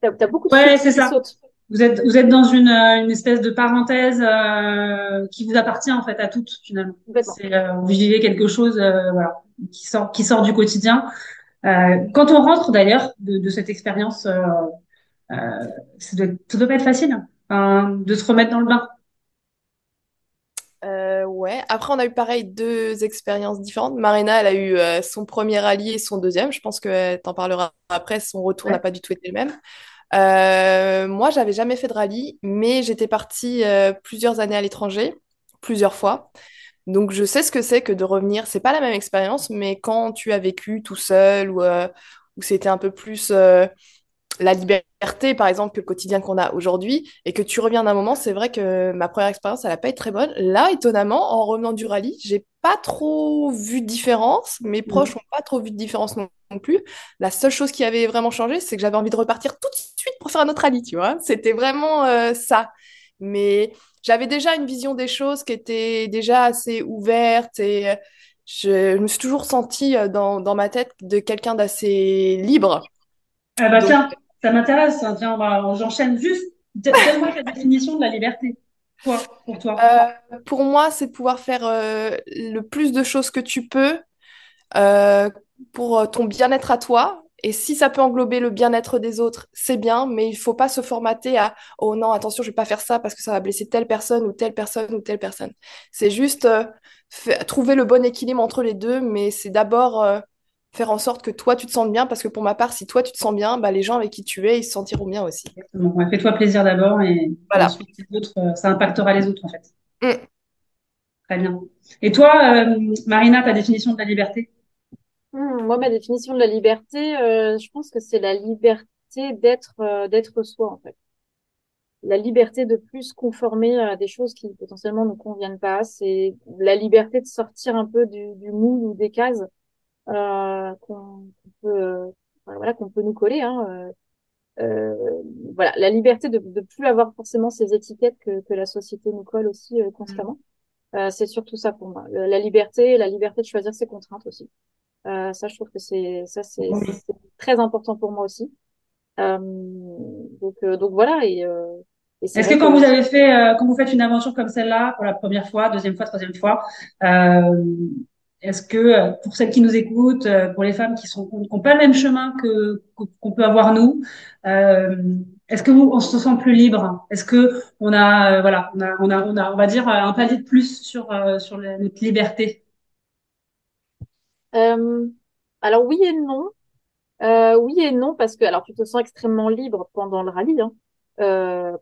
t'as t'as beaucoup de Ouais, c'est qui ça. sautent. Vous êtes, vous êtes dans une, euh, une espèce de parenthèse euh, qui vous appartient en fait à toutes finalement. Euh, vous vivez quelque chose, euh, voilà, qui sort, qui sort du quotidien. Quand on rentre d'ailleurs de, de cette expérience, ça doit, ça doit pas être facile hein, de se remettre dans le bain. Ouais. Après, on a eu pareil deux expériences différentes. Marina, elle a eu son premier rallye et son deuxième. Je pense que t'en parleras après. Son retour Ouais. n'a pas du tout été le même. Euh, moi, j'avais jamais fait de rallye, mais j'étais partie euh, plusieurs années à l'étranger, plusieurs fois. Donc, je sais ce que c'est que de revenir. C'est pas la même expérience, mais quand tu as vécu tout seul ou, euh, ou c'était un peu plus euh, la liberté, par exemple, que le quotidien qu'on a aujourd'hui, et que tu reviens d'un moment, c'est vrai que ma première expérience, elle n'a pas été très bonne. Là, étonnamment, en revenant du rallye, j'ai pas trop vu de différence. Mes proches n'ont pas trop vu de différence non, plus. La seule chose qui avait vraiment changé, c'est que j'avais envie de repartir tout de suite pour faire un autre rallye, tu vois. C'était vraiment euh, ça. Mais j'avais déjà une vision des choses qui était déjà assez ouverte et euh, je, me suis toujours sentie euh, dans, dans ma tête de quelqu'un d'assez libre. Ah bah tiens, ça m'intéresse. Hein. Tiens, j'enchaîne juste. Donne-moi ta définition de la liberté. Pour toi? Euh, Pour moi, c'est pouvoir faire euh, le plus de choses que tu peux euh, pour ton bien-être à toi. Et si ça peut englober le bien-être des autres, c'est bien, mais il faut pas se formater à oh non, attention, je vais pas faire ça parce que ça va blesser telle personne ou telle personne ou telle personne. C'est juste trouver le bon équilibre entre les deux, mais c'est d'abord faire en sorte que toi, tu te sentes bien, parce que pour ma part, si toi, tu te sens bien, bah, les gens avec qui tu es, ils se sentiront bien aussi. Exactement. Fais-toi plaisir d'abord et voilà. ensuite, euh, ça impactera les autres, en fait. Mm. Très bien. Et toi, euh, Marina, ta définition de la liberté? Hmm, Moi, ma définition de la liberté, euh, je pense que c'est la liberté d'être d'être soi, en fait. La liberté de plus conformer à des choses qui potentiellement ne conviennent pas. C'est la liberté de sortir un peu du, du moule ou des cases euh, qu'on peut, voilà, qu'on peut nous coller. Hein, euh, euh, voilà, la liberté de ne plus avoir forcément ces étiquettes que, que la société nous colle aussi constamment. Euh, c'est surtout ça pour moi. La liberté, la liberté de choisir ses contraintes aussi. Euh, ça, je trouve que c'est ça, c'est très important pour moi aussi. Euh, donc, donc voilà. Et, est-ce que quand vous avez fait, quand vous faites une aventure comme celle-là pour la première fois, deuxième fois, troisième fois, est-ce que euh, pour celles qui nous écoutent, euh, pour les femmes qui sont n'ont pas le même chemin que qu'on peut avoir nous, euh, est-ce que vous on se sent plus libre? Est-ce que on a voilà on a on a on a on va dire un palier de plus sur sur notre liberté? Alors oui et non. oui et non parce que alors tu te sens extrêmement libre pendant le rallye. Hein.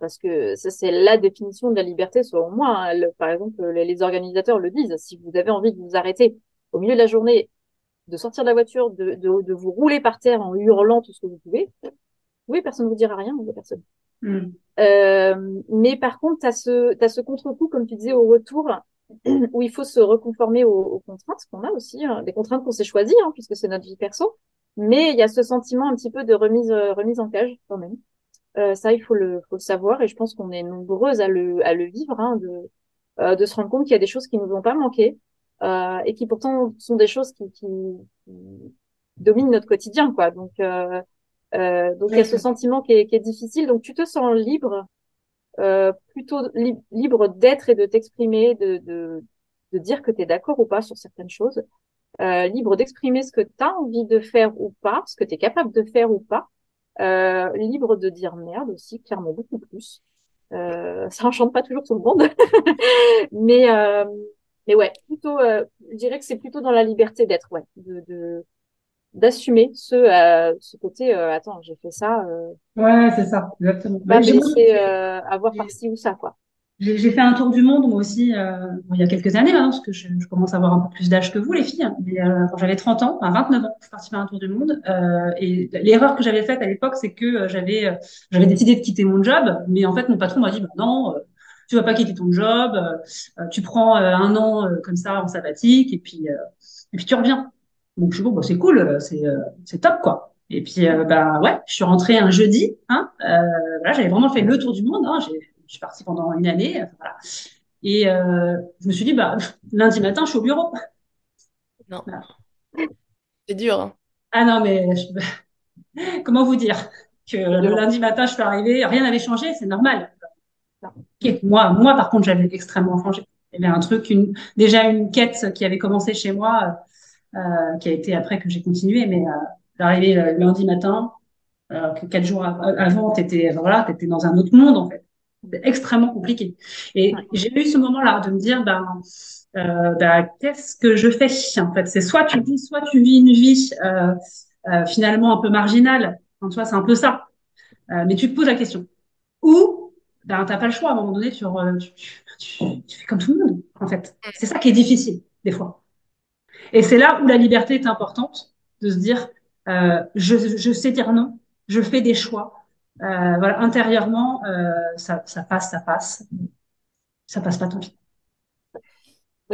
parce que ça c'est la définition de la liberté selon moi. Hein. par exemple, les, organisateurs le disent. Si vous avez envie de vous arrêter au milieu de la journée, de sortir de la voiture, de, de, de vous rouler par terre en hurlant tout ce que vous pouvez, oui, personne ne vous dira rien, personne. Mm. Euh, mais par contre, tu as ce, as ce contre-coup, comme tu disais, au retour, <clears throat> où il faut se reconformer aux, aux contraintes qu'on a aussi, hein, des contraintes qu'on s'est choisies, hein, puisque c'est notre vie perso. Mais il y a ce sentiment un petit peu de remise, euh, remise en cage quand même. Euh, ça, il faut le, faut le savoir, et je pense qu'on est nombreuses à le, à le vivre, hein, de, euh, de se rendre compte qu'il y a des choses qui nous ont pas manqué, euh, et qui pourtant sont des choses qui, qui, dominent notre quotidien, quoi. Donc, euh, euh, donc il y a ce sentiment qui est, qui est, difficile. Donc, tu te sens libre, euh, plutôt libre d'être et de t'exprimer, de, de, de, dire que tu es d'accord ou pas sur certaines choses, euh, libre d'exprimer ce que tu as envie de faire ou pas, ce que tu es capable de faire ou pas, euh, libre de dire merde aussi, clairement beaucoup plus. Euh, ça enchante pas toujours tout le monde, <laughs> mais mais ouais, plutôt, euh, je dirais que c'est plutôt dans la liberté d'être, ouais, de, d'assumer ce, euh, ce côté, euh, attends, j'ai fait ça. ouais, c'est ça, exactement. Pas me laisser avoir par-ci ou ça, quoi. J'ai fait un tour du monde, moi aussi, il y a quelques années maintenant, parce que je, commence à avoir un peu plus d'âge que vous, les filles. Mais quand j'avais 30 ans, enfin 29 ans, je suis partie faire un tour du monde. et l'erreur que j'avais faite à l'époque, c'est que j'avais j'avais décidé de quitter mon job, mais en fait, mon patron m'a dit, bah, non, tu vas pas quitter ton job, euh, tu prends euh, un an euh, comme ça en sabbatique et puis et puis tu reviens. Donc je suis bon, bah, c'est cool, c'est c'est top quoi. Et puis bah ouais, je suis rentrée un jeudi, hein, voilà, j'avais vraiment fait le tour du monde, hein, j'ai je suis partie pendant une année, voilà. Et je me suis dit bah <laughs> lundi matin, je suis au bureau. Non. C'est dur. Hein. Ah non mais <laughs> comment vous dire que le lundi matin, je suis arrivée, rien n'avait changé, c'est normal. Moi, moi, par contre, j'avais extrêmement changé. Il y avait un truc, une, déjà une quête qui avait commencé chez moi, euh, qui a été après que j'ai continué, mais euh, d'arriver le lundi matin, euh, que quatre jours avant, t'étais, voilà, t'étais dans un autre monde en fait. Extrêmement compliqué. Et j'ai eu ce moment-là de me dire, ben, euh, ben, qu'est-ce que je fais en fait? C'est soit tu vis, soit tu vis une vie euh, euh, finalement un peu marginale. En soi, c'est un peu ça. mais tu te poses la question. Ou ben, t'as pas le choix à un moment donné, tu, tu, tu, fais comme tout le monde, en fait. C'est ça qui est difficile, des fois. Et c'est là où la liberté est importante, de se dire, euh, je, je sais dire non, je fais des choix. Euh, voilà, intérieurement, euh, ça, ça passe, ça passe. Ça passe pas tant pis.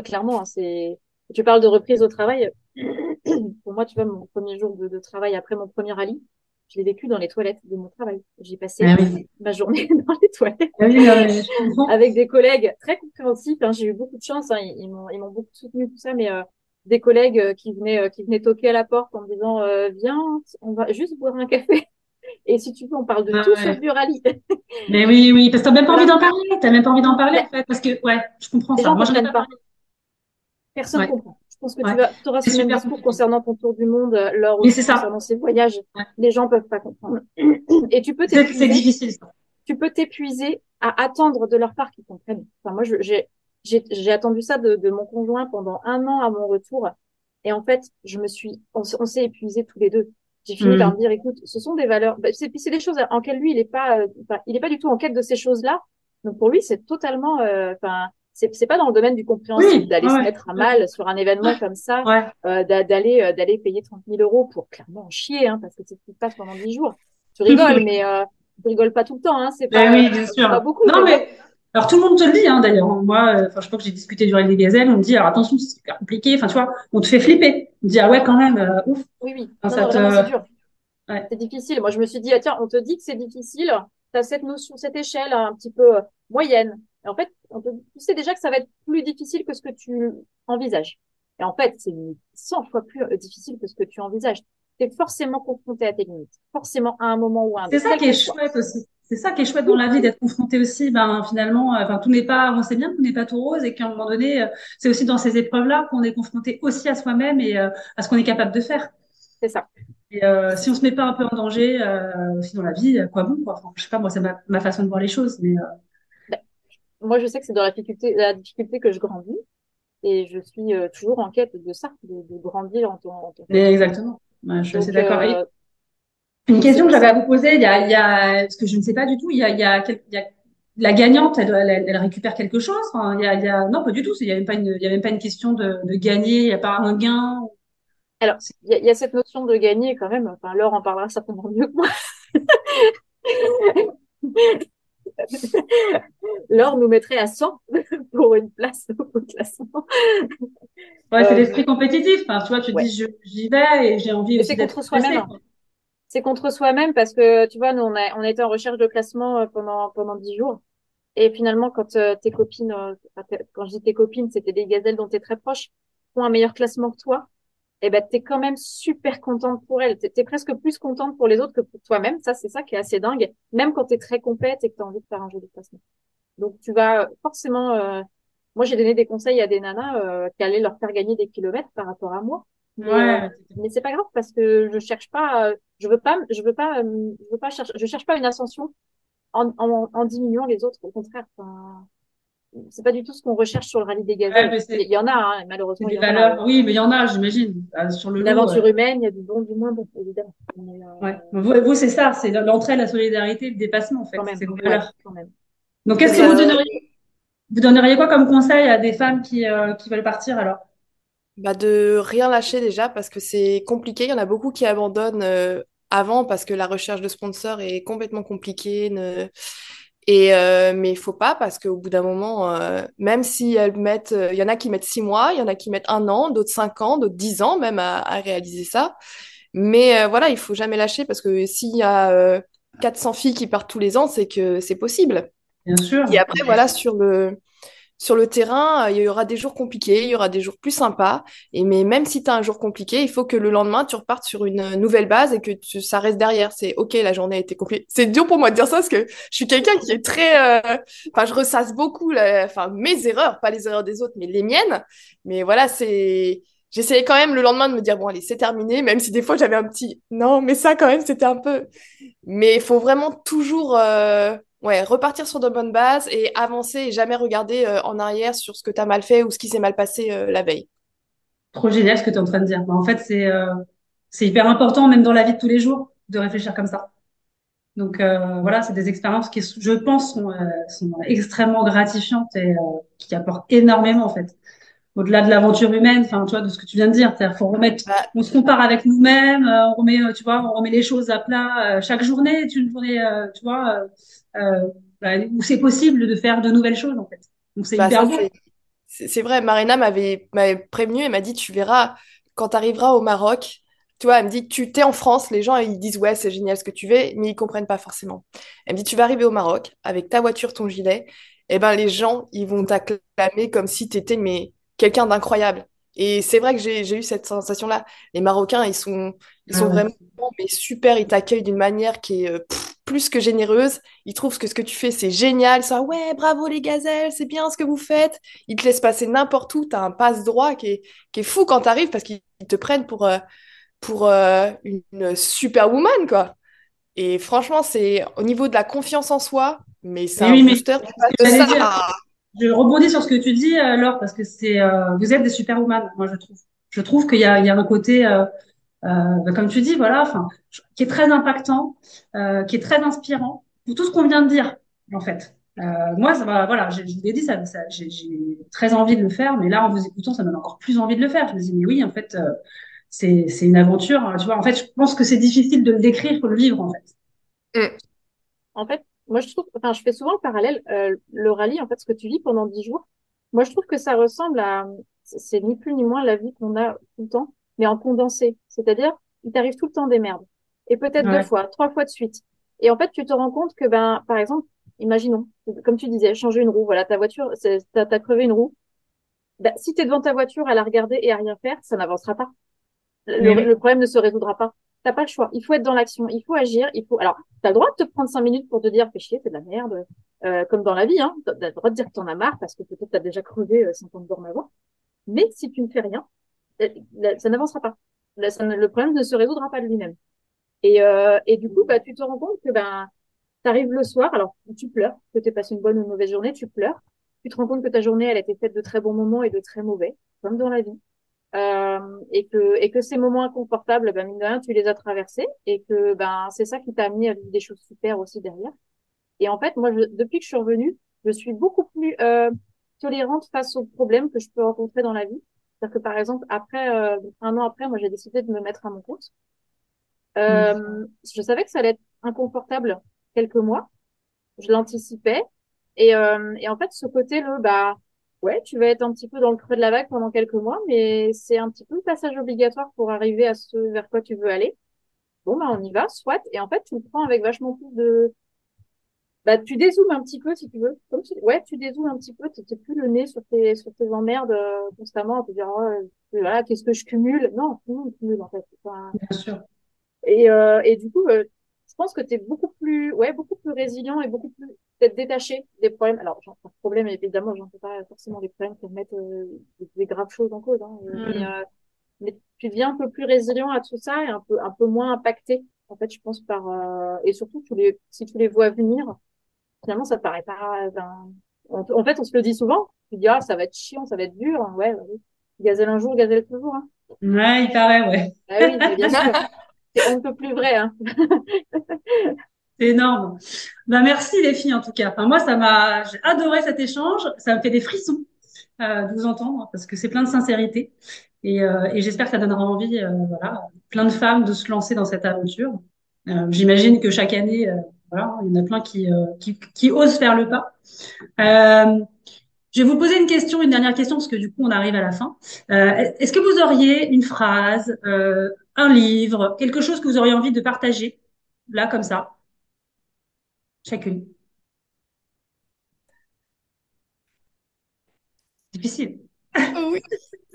clairement, hein, c'est. Tu parles de reprise au travail. <clears throat> Pour moi, tu vois, mon premier jour de, de travail après mon premier rallye, je l'ai vécu dans les toilettes de mon travail. J'ai passé ah ma journée <laughs> dans les toilettes ah avec des collègues très compréhensifs. Hein. J'ai eu beaucoup de chance. Hein. Ils, m'ont, ils m'ont beaucoup soutenu tout ça, mais euh, des collègues euh, qui venaient, euh, qui venaient toquer à la porte en me disant viens, on va juste boire un café. <laughs> Et si tu veux, on parle de ah tout sauf du rallye. <laughs> mais oui, oui, parce que t'as même pas envie d'en parler. T'as même pas envie d'en parler en fait, parce que ouais, je comprends ça. Moi, je pas. Personne ne comprend. Je pense que tu vas, auras ce même discours concernant ton tour du monde, euh, lors oui, concernant ces voyages. Les gens peuvent pas comprendre. Et tu peux t'épuiser. C'est difficile, ça. Tu peux t'épuiser à attendre de leur part qu'ils comprennent. Enfin, moi, j'ai, j'ai attendu ça de, de, mon conjoint pendant un an à mon retour. Et en fait, je me suis, on, s'est épuisés tous les deux. J'ai fini par hmm. me dire, écoute, ce sont des valeurs. Bah, c'est, c'est des choses en quelles lui, il est pas, euh, il est pas du tout en quête de ces choses-là. Donc pour lui, c'est totalement, euh, enfin, c'est c'est pas dans le domaine du compréhensible d'aller se mettre à mal sur un événement comme ça, euh, d'aller euh, d'aller payer 30 000 euros pour clairement en chier, hein, parce que c'est ce qui se passe pendant 10 jours. Tu rigoles, <laughs> mais euh, tu rigoles pas tout le temps, hein, c'est ben pas, oui, bien sûr. pas beaucoup. Non, mais alors tout le monde te le dit, hein, d'ailleurs. Moi, euh, enfin, je crois que j'ai discuté du rallye des gazelles, on me dit alors attention, c'est super compliqué. Enfin, tu vois, on te fait flipper. On te dit ah ouais, quand même, euh, ouf. Oui, oui. ça c'est dur. Ouais. C'est difficile. Moi, je me suis dit ah tiens, on te dit que c'est difficile. T'as cette notion, cette échelle un petit peu moyenne en fait, tu sais déjà que ça va être plus difficile que ce que tu envisages. Et en fait, c'est 100 fois plus euh, difficile que ce que tu envisages. Tu es forcément confronté à tes limites, forcément à un moment ou à un autre. C'est ça qui est chouette aussi. C'est ça qui est chouette dans la vie d'être confronté aussi. Ben finalement, euh, enfin tout n'est pas, on sait bien que tout n'est pas tout rose et qu'à un moment donné, euh, c'est aussi dans ces épreuves-là qu'on est confronté aussi à soi-même et à ce qu'on est capable de faire. C'est ça. Et euh, si on se met pas un peu en danger euh, aussi dans la vie, quoi bon quoi. Enfin, je sais pas, moi c'est ma, ma, façon de voir les choses, mais moi, je sais que c'est dans la difficulté, la difficulté que je grandis. Et je suis euh, toujours en quête de ça, de, de grandir en tant que. Exactement. je suis d'accord. Euh, une question que j'avais à vous poser, il y a, il y a, parce que je ne sais pas du tout, il y a, il y a, il y a la gagnante, elle, elle, elle, récupère quelque chose. Enfin, il y a, il y a, non, pas du tout. Il y a même pas une, il y a même pas une question de, de gagner. Il n'y a pas un gain. Alors, il y, a, il y, a, cette notion de gagner quand même. Enfin, Laure en parlera certainement mieux que moi. <laughs> L'or nous mettrait à 100 <laughs> pour une place au classement. Ouais, c'est euh, l'esprit compétitif. Enfin, tu vois, tu dis j'y vais et j'ai envie aussi d'être contre soi-même. C'est contre soi-même parce que tu vois, nous on a on a été en recherche de classement euh, pendant pendant dix jours. Et finalement, quand euh, tes copines, quand je dis tes copines, c'était des gazelles dont tu es très proche, font un meilleur classement que toi, eh ben, t'es quand même super contente pour elle. T'es es presque plus contente pour les autres que pour toi-même. Ça, c'est ça qui est assez dingue. Même quand t'es très compète et que t'as envie de faire un joli placement. Donc, tu vas forcément, euh... moi, j'ai donné des conseils à des nanas, euh, qui allaient leur faire gagner des kilomètres par rapport à moi. Mais, ouais. Euh, mais c'est pas grave parce que je cherche pas, euh, je veux pas, je veux pas, je veux pas chercher, je cherche pas une ascension en, en, en diminuant les autres. Au contraire, enfin, c'est pas du tout ce qu'on recherche sur le rallye des gazelles. il y en a, hein, malheureusement. Des valeurs, oui, mais il y en a, j'imagine. Ah, sur le L'aventure humaine, il y a du bon, du moins bon, évidemment. Euh, ouais. Vous, vous c'est ça, c'est l'entraide, la solidarité, le dépassement, en fait. C'est vos valeurs. Quand même. Donc, qu'est-ce que vous donneriez, vous donneriez quoi comme conseil à des femmes qui, euh, qui veulent partir, alors? Bah, de rien lâcher déjà, parce que c'est compliqué. Il y en a beaucoup qui abandonnent euh, avant parce que la recherche de sponsors est complètement compliquée. Ne et euh, mais il faut pas parce qu'au bout d'un moment, euh, même si elles mettent, euh, il y en a qui mettent six mois, il y en a qui mettent un an, d'autres cinq ans, d'autres dix ans même à, à réaliser ça. Mais euh, voilà, il faut jamais lâcher parce que s'il y a 400 filles qui partent tous les ans, c'est que c'est possible. Bien sûr. Et après, voilà, sur le sur le terrain, euh, il y aura des jours compliqués, il y aura des jours plus sympas. Et mais même si tu as un jour compliqué, il faut que le lendemain, tu repartes sur une euh, nouvelle base et que tu, ça reste derrière. C'est OK, la journée a été compliquée. C'est dur pour moi de dire ça parce que je suis quelqu'un qui est très... Euh, enfin, je ressasse beaucoup enfin, mes erreurs, pas les erreurs des autres, mais les miennes. Mais voilà, c'est... J'essayais quand même le lendemain de me dire, bon, allez, c'est terminé, même si des fois j'avais un petit, non, mais ça quand même, c'était un peu... Mais il faut vraiment toujours ouais, repartir sur de bonnes bases et avancer et jamais regarder euh, en arrière sur ce que tu as mal fait ou ce qui s'est mal passé euh, la veille. Trop génial ce que tu es en train de dire. Bah, en fait, c'est euh, c'est hyper important, même dans la vie de tous les jours, de réfléchir comme ça. Donc voilà, c'est des expériences qui, je pense, sont, sont extrêmement gratifiantes et qui apportent énormément en fait. au-delà de l'aventure humaine, enfin, tu vois, de ce que tu viens de dire. C'est-à-dire, faut remettre, Bah, on se compare avec nous-mêmes, on remet, tu vois, on remet les choses à plat. chaque journée est une journée, tu vois, où c'est possible de faire de nouvelles choses, en fait. Donc, c'est bah hyper c'est vrai. Marina m'avait m'avait prévenu et m'a dit, tu verras, quand tu arriveras au Maroc, tu vois, elle me dit, tu t'es en France, les gens, ils disent, ouais, c'est génial ce que tu fais, mais ils comprennent pas forcément. Elle me dit, tu vas arriver au Maroc avec ta voiture, ton gilet, et ben les gens, ils vont t'acclamer comme si tu étais mais, quelqu'un d'incroyable. Et c'est vrai que j'ai eu cette sensation-là. Les Marocains, ils sont, ils Ah sont vraiment mais super, ils t'accueillent d'une manière qui est euh, pff, plus que généreuse. Ils trouvent que ce que tu fais, c'est génial. Ça, ouais, bravo les gazelles, c'est bien ce que vous faites. Ils te laissent passer n'importe où. Tu as un passe-droit qui est, qui est fou quand tu arrives parce qu'ils te prennent pour, euh, pour euh, une, superwoman, quoi. Et franchement, c'est au niveau de la confiance en soi, mais c'est Mais un oui, mais booster. Que de ça. Je rebondis sur ce que tu dis, euh, Laure, parce que c'est, euh, vous êtes des superwoman, moi, je trouve. Je trouve qu'il y a, il y a un côté, euh, euh, bah, comme tu dis, voilà, enfin, qui est très impactant, euh, qui est très inspirant pour tout ce qu'on vient de dire, en fait. Euh, moi, ça va, voilà, je, je vous l'ai dit, ça, ça, j'ai très envie de le faire, mais là, en vous écoutant, ça me donne encore plus envie de le faire. Je me dis, mais oui, en fait, c'est, c'est une aventure, hein, tu vois. En fait, je pense que c'est difficile de le décrire pour le vivre, en fait. En fait, moi, je trouve, enfin, je fais souvent le parallèle, euh, le rallye, en fait, ce que tu vis pendant dix jours. Moi, je trouve que ça ressemble à, c'est ni plus ni moins la vie qu'on a tout le temps, mais en condensé. C'est-à-dire, il t'arrive tout le temps des merdes. Et peut-être deux fois, trois fois de suite. Et en fait, tu te rends compte que, ben, par exemple, imaginons, comme tu disais, changer une roue. Voilà, ta voiture, t'as, crevé une roue. Ben, si t'es devant ta voiture à la regarder et à rien faire, ça n'avancera pas. Le, Mais oui. le problème ne se résoudra pas. T'as pas le choix. Il faut être dans l'action. Il faut agir. Il faut. Alors, t'as le droit de te prendre cinq minutes pour te dire, fais chier, c'est de la merde. Euh, comme dans la vie, hein. T'as le droit de dire que t'en as marre parce que peut-être t'as déjà crevé euh, 50 bornes avant. Mais si tu ne fais rien, euh, ça n'avancera pas. Le problème ne se résoudra pas de lui-même. Et, euh, et du coup, bah, tu te rends compte que ben, t'arrives le soir, alors tu pleures, que tu passé une bonne ou une mauvaise journée, tu pleures. Tu te rends compte que ta journée, elle a été faite de très bons moments et de très mauvais, comme dans la vie. Euh, et que et que ces moments inconfortables, ben mine de rien, tu les as traversés et que ben c'est ça qui t'a amené à vivre des choses super aussi derrière. Et en fait, moi, je- depuis que je suis revenue, je suis beaucoup plus euh, tolérante face aux problèmes que je peux rencontrer dans la vie. C'est-à-dire que par exemple, après euh, un an après, moi, j'ai décidé de me mettre à mon compte. Mm. Euh, je savais que ça allait être inconfortable quelques mois. Je l'anticipais. Et, euh, et en fait, ce côté, le, bah, ouais, tu vas être un petit peu dans le creux de la vague pendant quelques mois, mais c'est un petit peu le passage obligatoire pour arriver à ce vers quoi tu veux aller. Bon, bah, on y va, soit. Et en fait, tu le prends avec vachement plus de, bah, tu dézoomes un petit peu, si tu veux. Comme si, ouais, tu dézoomes un petit peu, tu t'es plus le nez sur tes, sur tes emmerdes, euh, constamment, à te dire, oh, euh, voilà, qu'est-ce que je cumule? Non, tout le monde cumule, en fait. Enfin, Bien sûr. et, euh, et du coup, euh, je pense que tu es beaucoup plus, ouais, beaucoup plus résilient et beaucoup plus peut-être détaché des problèmes. Alors, de problème, évidemment, j'en fais pas forcément des problèmes qui remettent euh, des, des graves choses en cause. Hein, euh, mais, Mm. euh, mais tu deviens un peu plus résilient à tout ça et un peu, un peu moins impacté. En fait, je pense par euh, et surtout tous les, si tu les vois venir, finalement, ça te paraît pas. ben, en, en fait, on se le dit souvent. Tu dis ah, ça va être chiant, ça va être dur. Ouais, ouais, oui. gazelle un jour, gazelle toujours. Hein. Ouais, il paraît, ouais. Ah oui, mais bien sûr. C'est un peu plus vrai. Hein. <laughs> C'est énorme. Ben, merci les filles en tout cas. Enfin, moi, ça m'a, j'ai adoré cet échange. Ça me fait des frissons euh, de vous entendre parce que c'est plein de sincérité et, euh, j'espère que ça donnera envie, euh, voilà, plein de femmes de se lancer dans cette aventure. Euh, j'imagine que chaque année, euh, voilà, il y en a plein qui, qui, qui osent faire le pas. Je vais vous poser une question, une dernière question parce que du coup, on arrive à la fin. Est-ce que vous auriez une phrase, un livre, quelque chose que vous auriez envie de partager là comme ça? Chacune. Difficile. <laughs> Oui,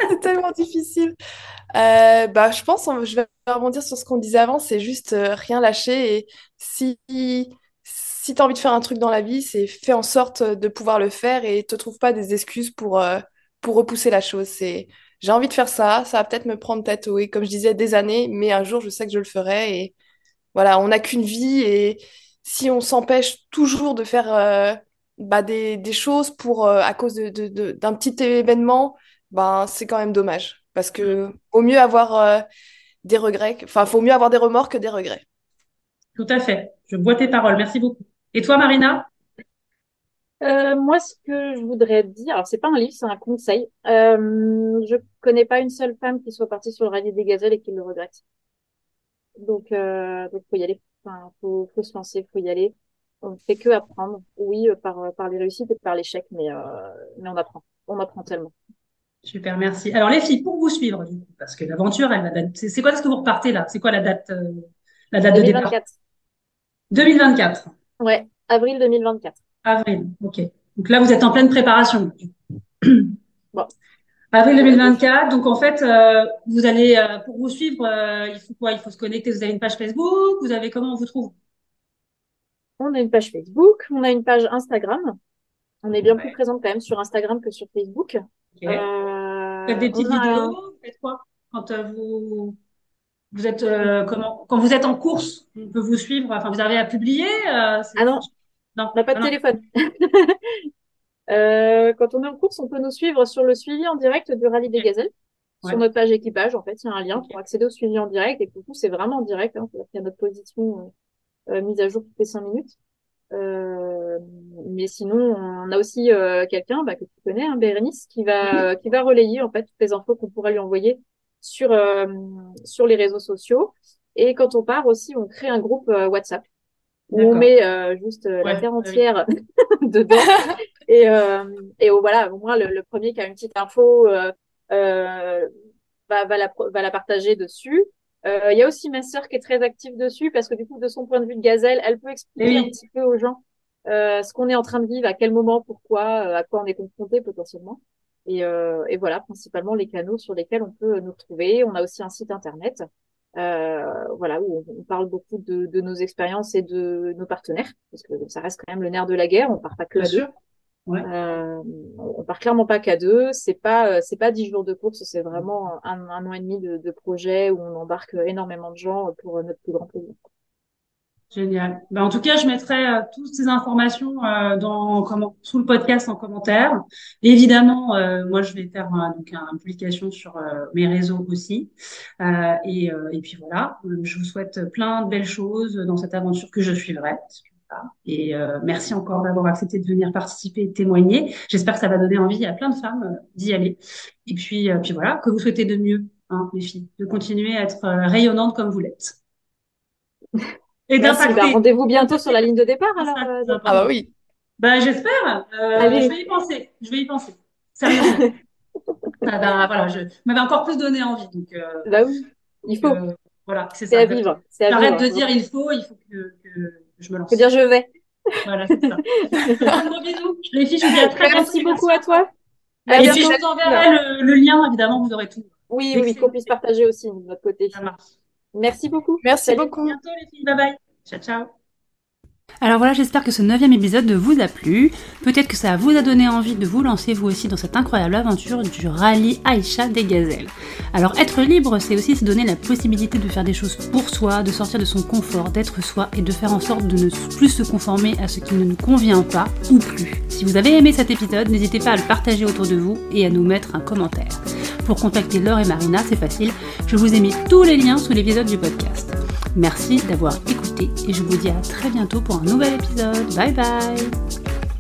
c'est tellement difficile. Euh, bah, je pense, on- je vais rebondir sur ce qu'on disait avant, c'est juste euh, rien lâcher. Et si, si tu as envie de faire un truc dans la vie, c'est fais en sorte de pouvoir le faire et te trouve pas des excuses pour, euh, pour repousser la chose. C'est, j'ai envie de faire ça, ça va peut-être me prendre peut-être, oui, comme je disais, des années, mais un jour, je sais que je le ferai. Et voilà, on n'a qu'une vie et si on s'empêche toujours de faire euh, bah, des, des choses pour, euh, à cause de, de- de- d'un petit événement, ben, c'est quand même dommage. Parce que vaut mieux avoir euh, des regrets, que- enfin, faut mieux avoir des remords que des regrets. Tout à fait. Je bois tes paroles. Merci beaucoup. Et toi, Marina? Euh, moi, ce que je voudrais dire, alors c'est pas un livre, c'est un conseil. Euh, je connais pas une seule femme qui soit partie sur le rallye des gazelles et qui le regrette. Donc, euh, donc faut y aller. Enfin, faut, faut se lancer, faut y aller. On fait que apprendre. Oui, euh, par par les réussites et par l'échec, mais euh, mais on apprend. On apprend tellement. Super, merci. Alors les filles, pour vous suivre, du coup, parce que l'aventure, elle va date. C'est quoi ce que vous repartez là? C'est quoi la date euh, la date de départ? 2024. 2024. Ouais, avril 2024. Avril, ok. Donc là, vous êtes en pleine préparation. Bon. Avril 2024. Donc en fait, euh, vous allez euh, pour vous suivre, euh, il faut quoi? Il faut se connecter. Vous avez une page Facebook? Vous avez comment on vous trouve? On a une page Facebook, on a une page Instagram. On est bien Ouais. plus présente quand même sur Instagram que sur Facebook. Ok. Euh, faites des petites a- vidéos? Faites quoi? Quand euh, vous vous êtes euh, comment quand vous êtes en course, on peut vous suivre. Enfin, vous arrivez à publier. euh, Ah non, non, on n'a pas de non. téléphone. <laughs> Euh, quand on est en course, on peut nous suivre sur le suivi en direct du rallye des gazelles. Ouais. Sur notre page équipage, en fait, il y a un lien pour accéder au suivi en direct. Et pour tout, c'est vraiment en direct. Hein, qu'il y a notre position euh, euh, mise à jour toutes les cinq minutes. Euh, mais sinon, on a aussi euh, quelqu'un bah, que tu connais, hein, Bérénice, qui va qui va relayer en fait toutes les infos qu'on pourrait lui envoyer sur euh, sur les réseaux sociaux. Et quand on part aussi, on crée un groupe WhatsApp où on met euh, juste euh, la terre oui. entière <laughs> dedans. Et, euh, et voilà, au moins le, le premier qui a une petite info euh, euh, va, va, la, va la partager dessus. Euh, Il y a aussi ma sœur qui est très active dessus parce que du coup, de son point de vue de gazelle, elle peut expliquer un petit peu aux gens euh, ce qu'on est en train de vivre, à quel moment, pourquoi, euh, à quoi on est confronté potentiellement. Et, euh, et voilà, principalement les canaux sur lesquels on peut nous retrouver. On a aussi un site internet, euh, voilà, où on, on parle beaucoup de, de nos expériences et de nos partenaires, parce que ça reste quand même le nerf de la guerre. On part pas que sûr. Ouais. Euh, on part clairement pas qu'à deux. C'est pas, euh, c'est pas dix jours de course. C'est vraiment un, un an et demi de, de projet où on embarque énormément de gens pour notre plus grand plaisir. Génial. Ben, en tout cas, je mettrai euh, toutes ces informations euh, dans comment sous le podcast en commentaire. Évidemment, euh, moi, je vais faire euh, donc une publication sur euh, mes réseaux aussi. Euh, et, euh, et puis voilà, Euh, je vous souhaite plein de belles choses dans cette aventure que je suivrai. Et euh, merci encore d'avoir accepté de venir participer et témoigner. J'espère que ça va donner envie à plein de femmes euh, d'y aller. Et puis, euh, puis voilà, que vous souhaitez de mieux, hein, les filles, de continuer à être euh, rayonnantes comme vous l'êtes. Et. Bah, d'impacter. rendez-vous bientôt sur la ligne de départ. Alors, ça, euh, Ah bah oui. Ben, j'espère. Euh, Allez. je vais y penser. Je vais y penser. Sérieusement. <laughs> Ah ben, voilà, je m'avez encore plus donné envie. Donc, euh, bah oui, il faut. euh, voilà, c'est C'est ça. à vivre. J'arrête de dire il faut, il faut que, que je me lance. Faut dire je vais. Voilà, c'est ça. Un gros bisou. Les filles, je vous dis à très bientôt. Merci beaucoup à toi. Et puis, bientôt. je vous enverrai le, le lien, évidemment, vous aurez tout. Oui, Dès oui, qu'on puisse partager aussi de notre côté. Ça marche. Merci beaucoup. Merci Salut. À beaucoup. bientôt, les filles. Bye bye. Ciao, ciao. Alors voilà, j'espère que ce neuvième épisode vous a plu. Peut-être que ça vous a donné envie de vous lancer vous aussi dans cette incroyable aventure du rallye Aïcha des gazelles. Alors être libre, c'est aussi se donner la possibilité de faire des choses pour soi, de sortir de son confort, d'être soi et de faire en sorte de ne plus se conformer à ce qui ne nous convient pas ou plus. Si vous avez aimé cet épisode, n'hésitez pas à le partager autour de vous et à nous mettre un commentaire. Pour contacter Laure et Marina, c'est facile, je vous ai mis tous les liens sous l'épisode du podcast. Merci d'avoir écouté et je vous dis à très bientôt pour un nouvel épisode. Bye bye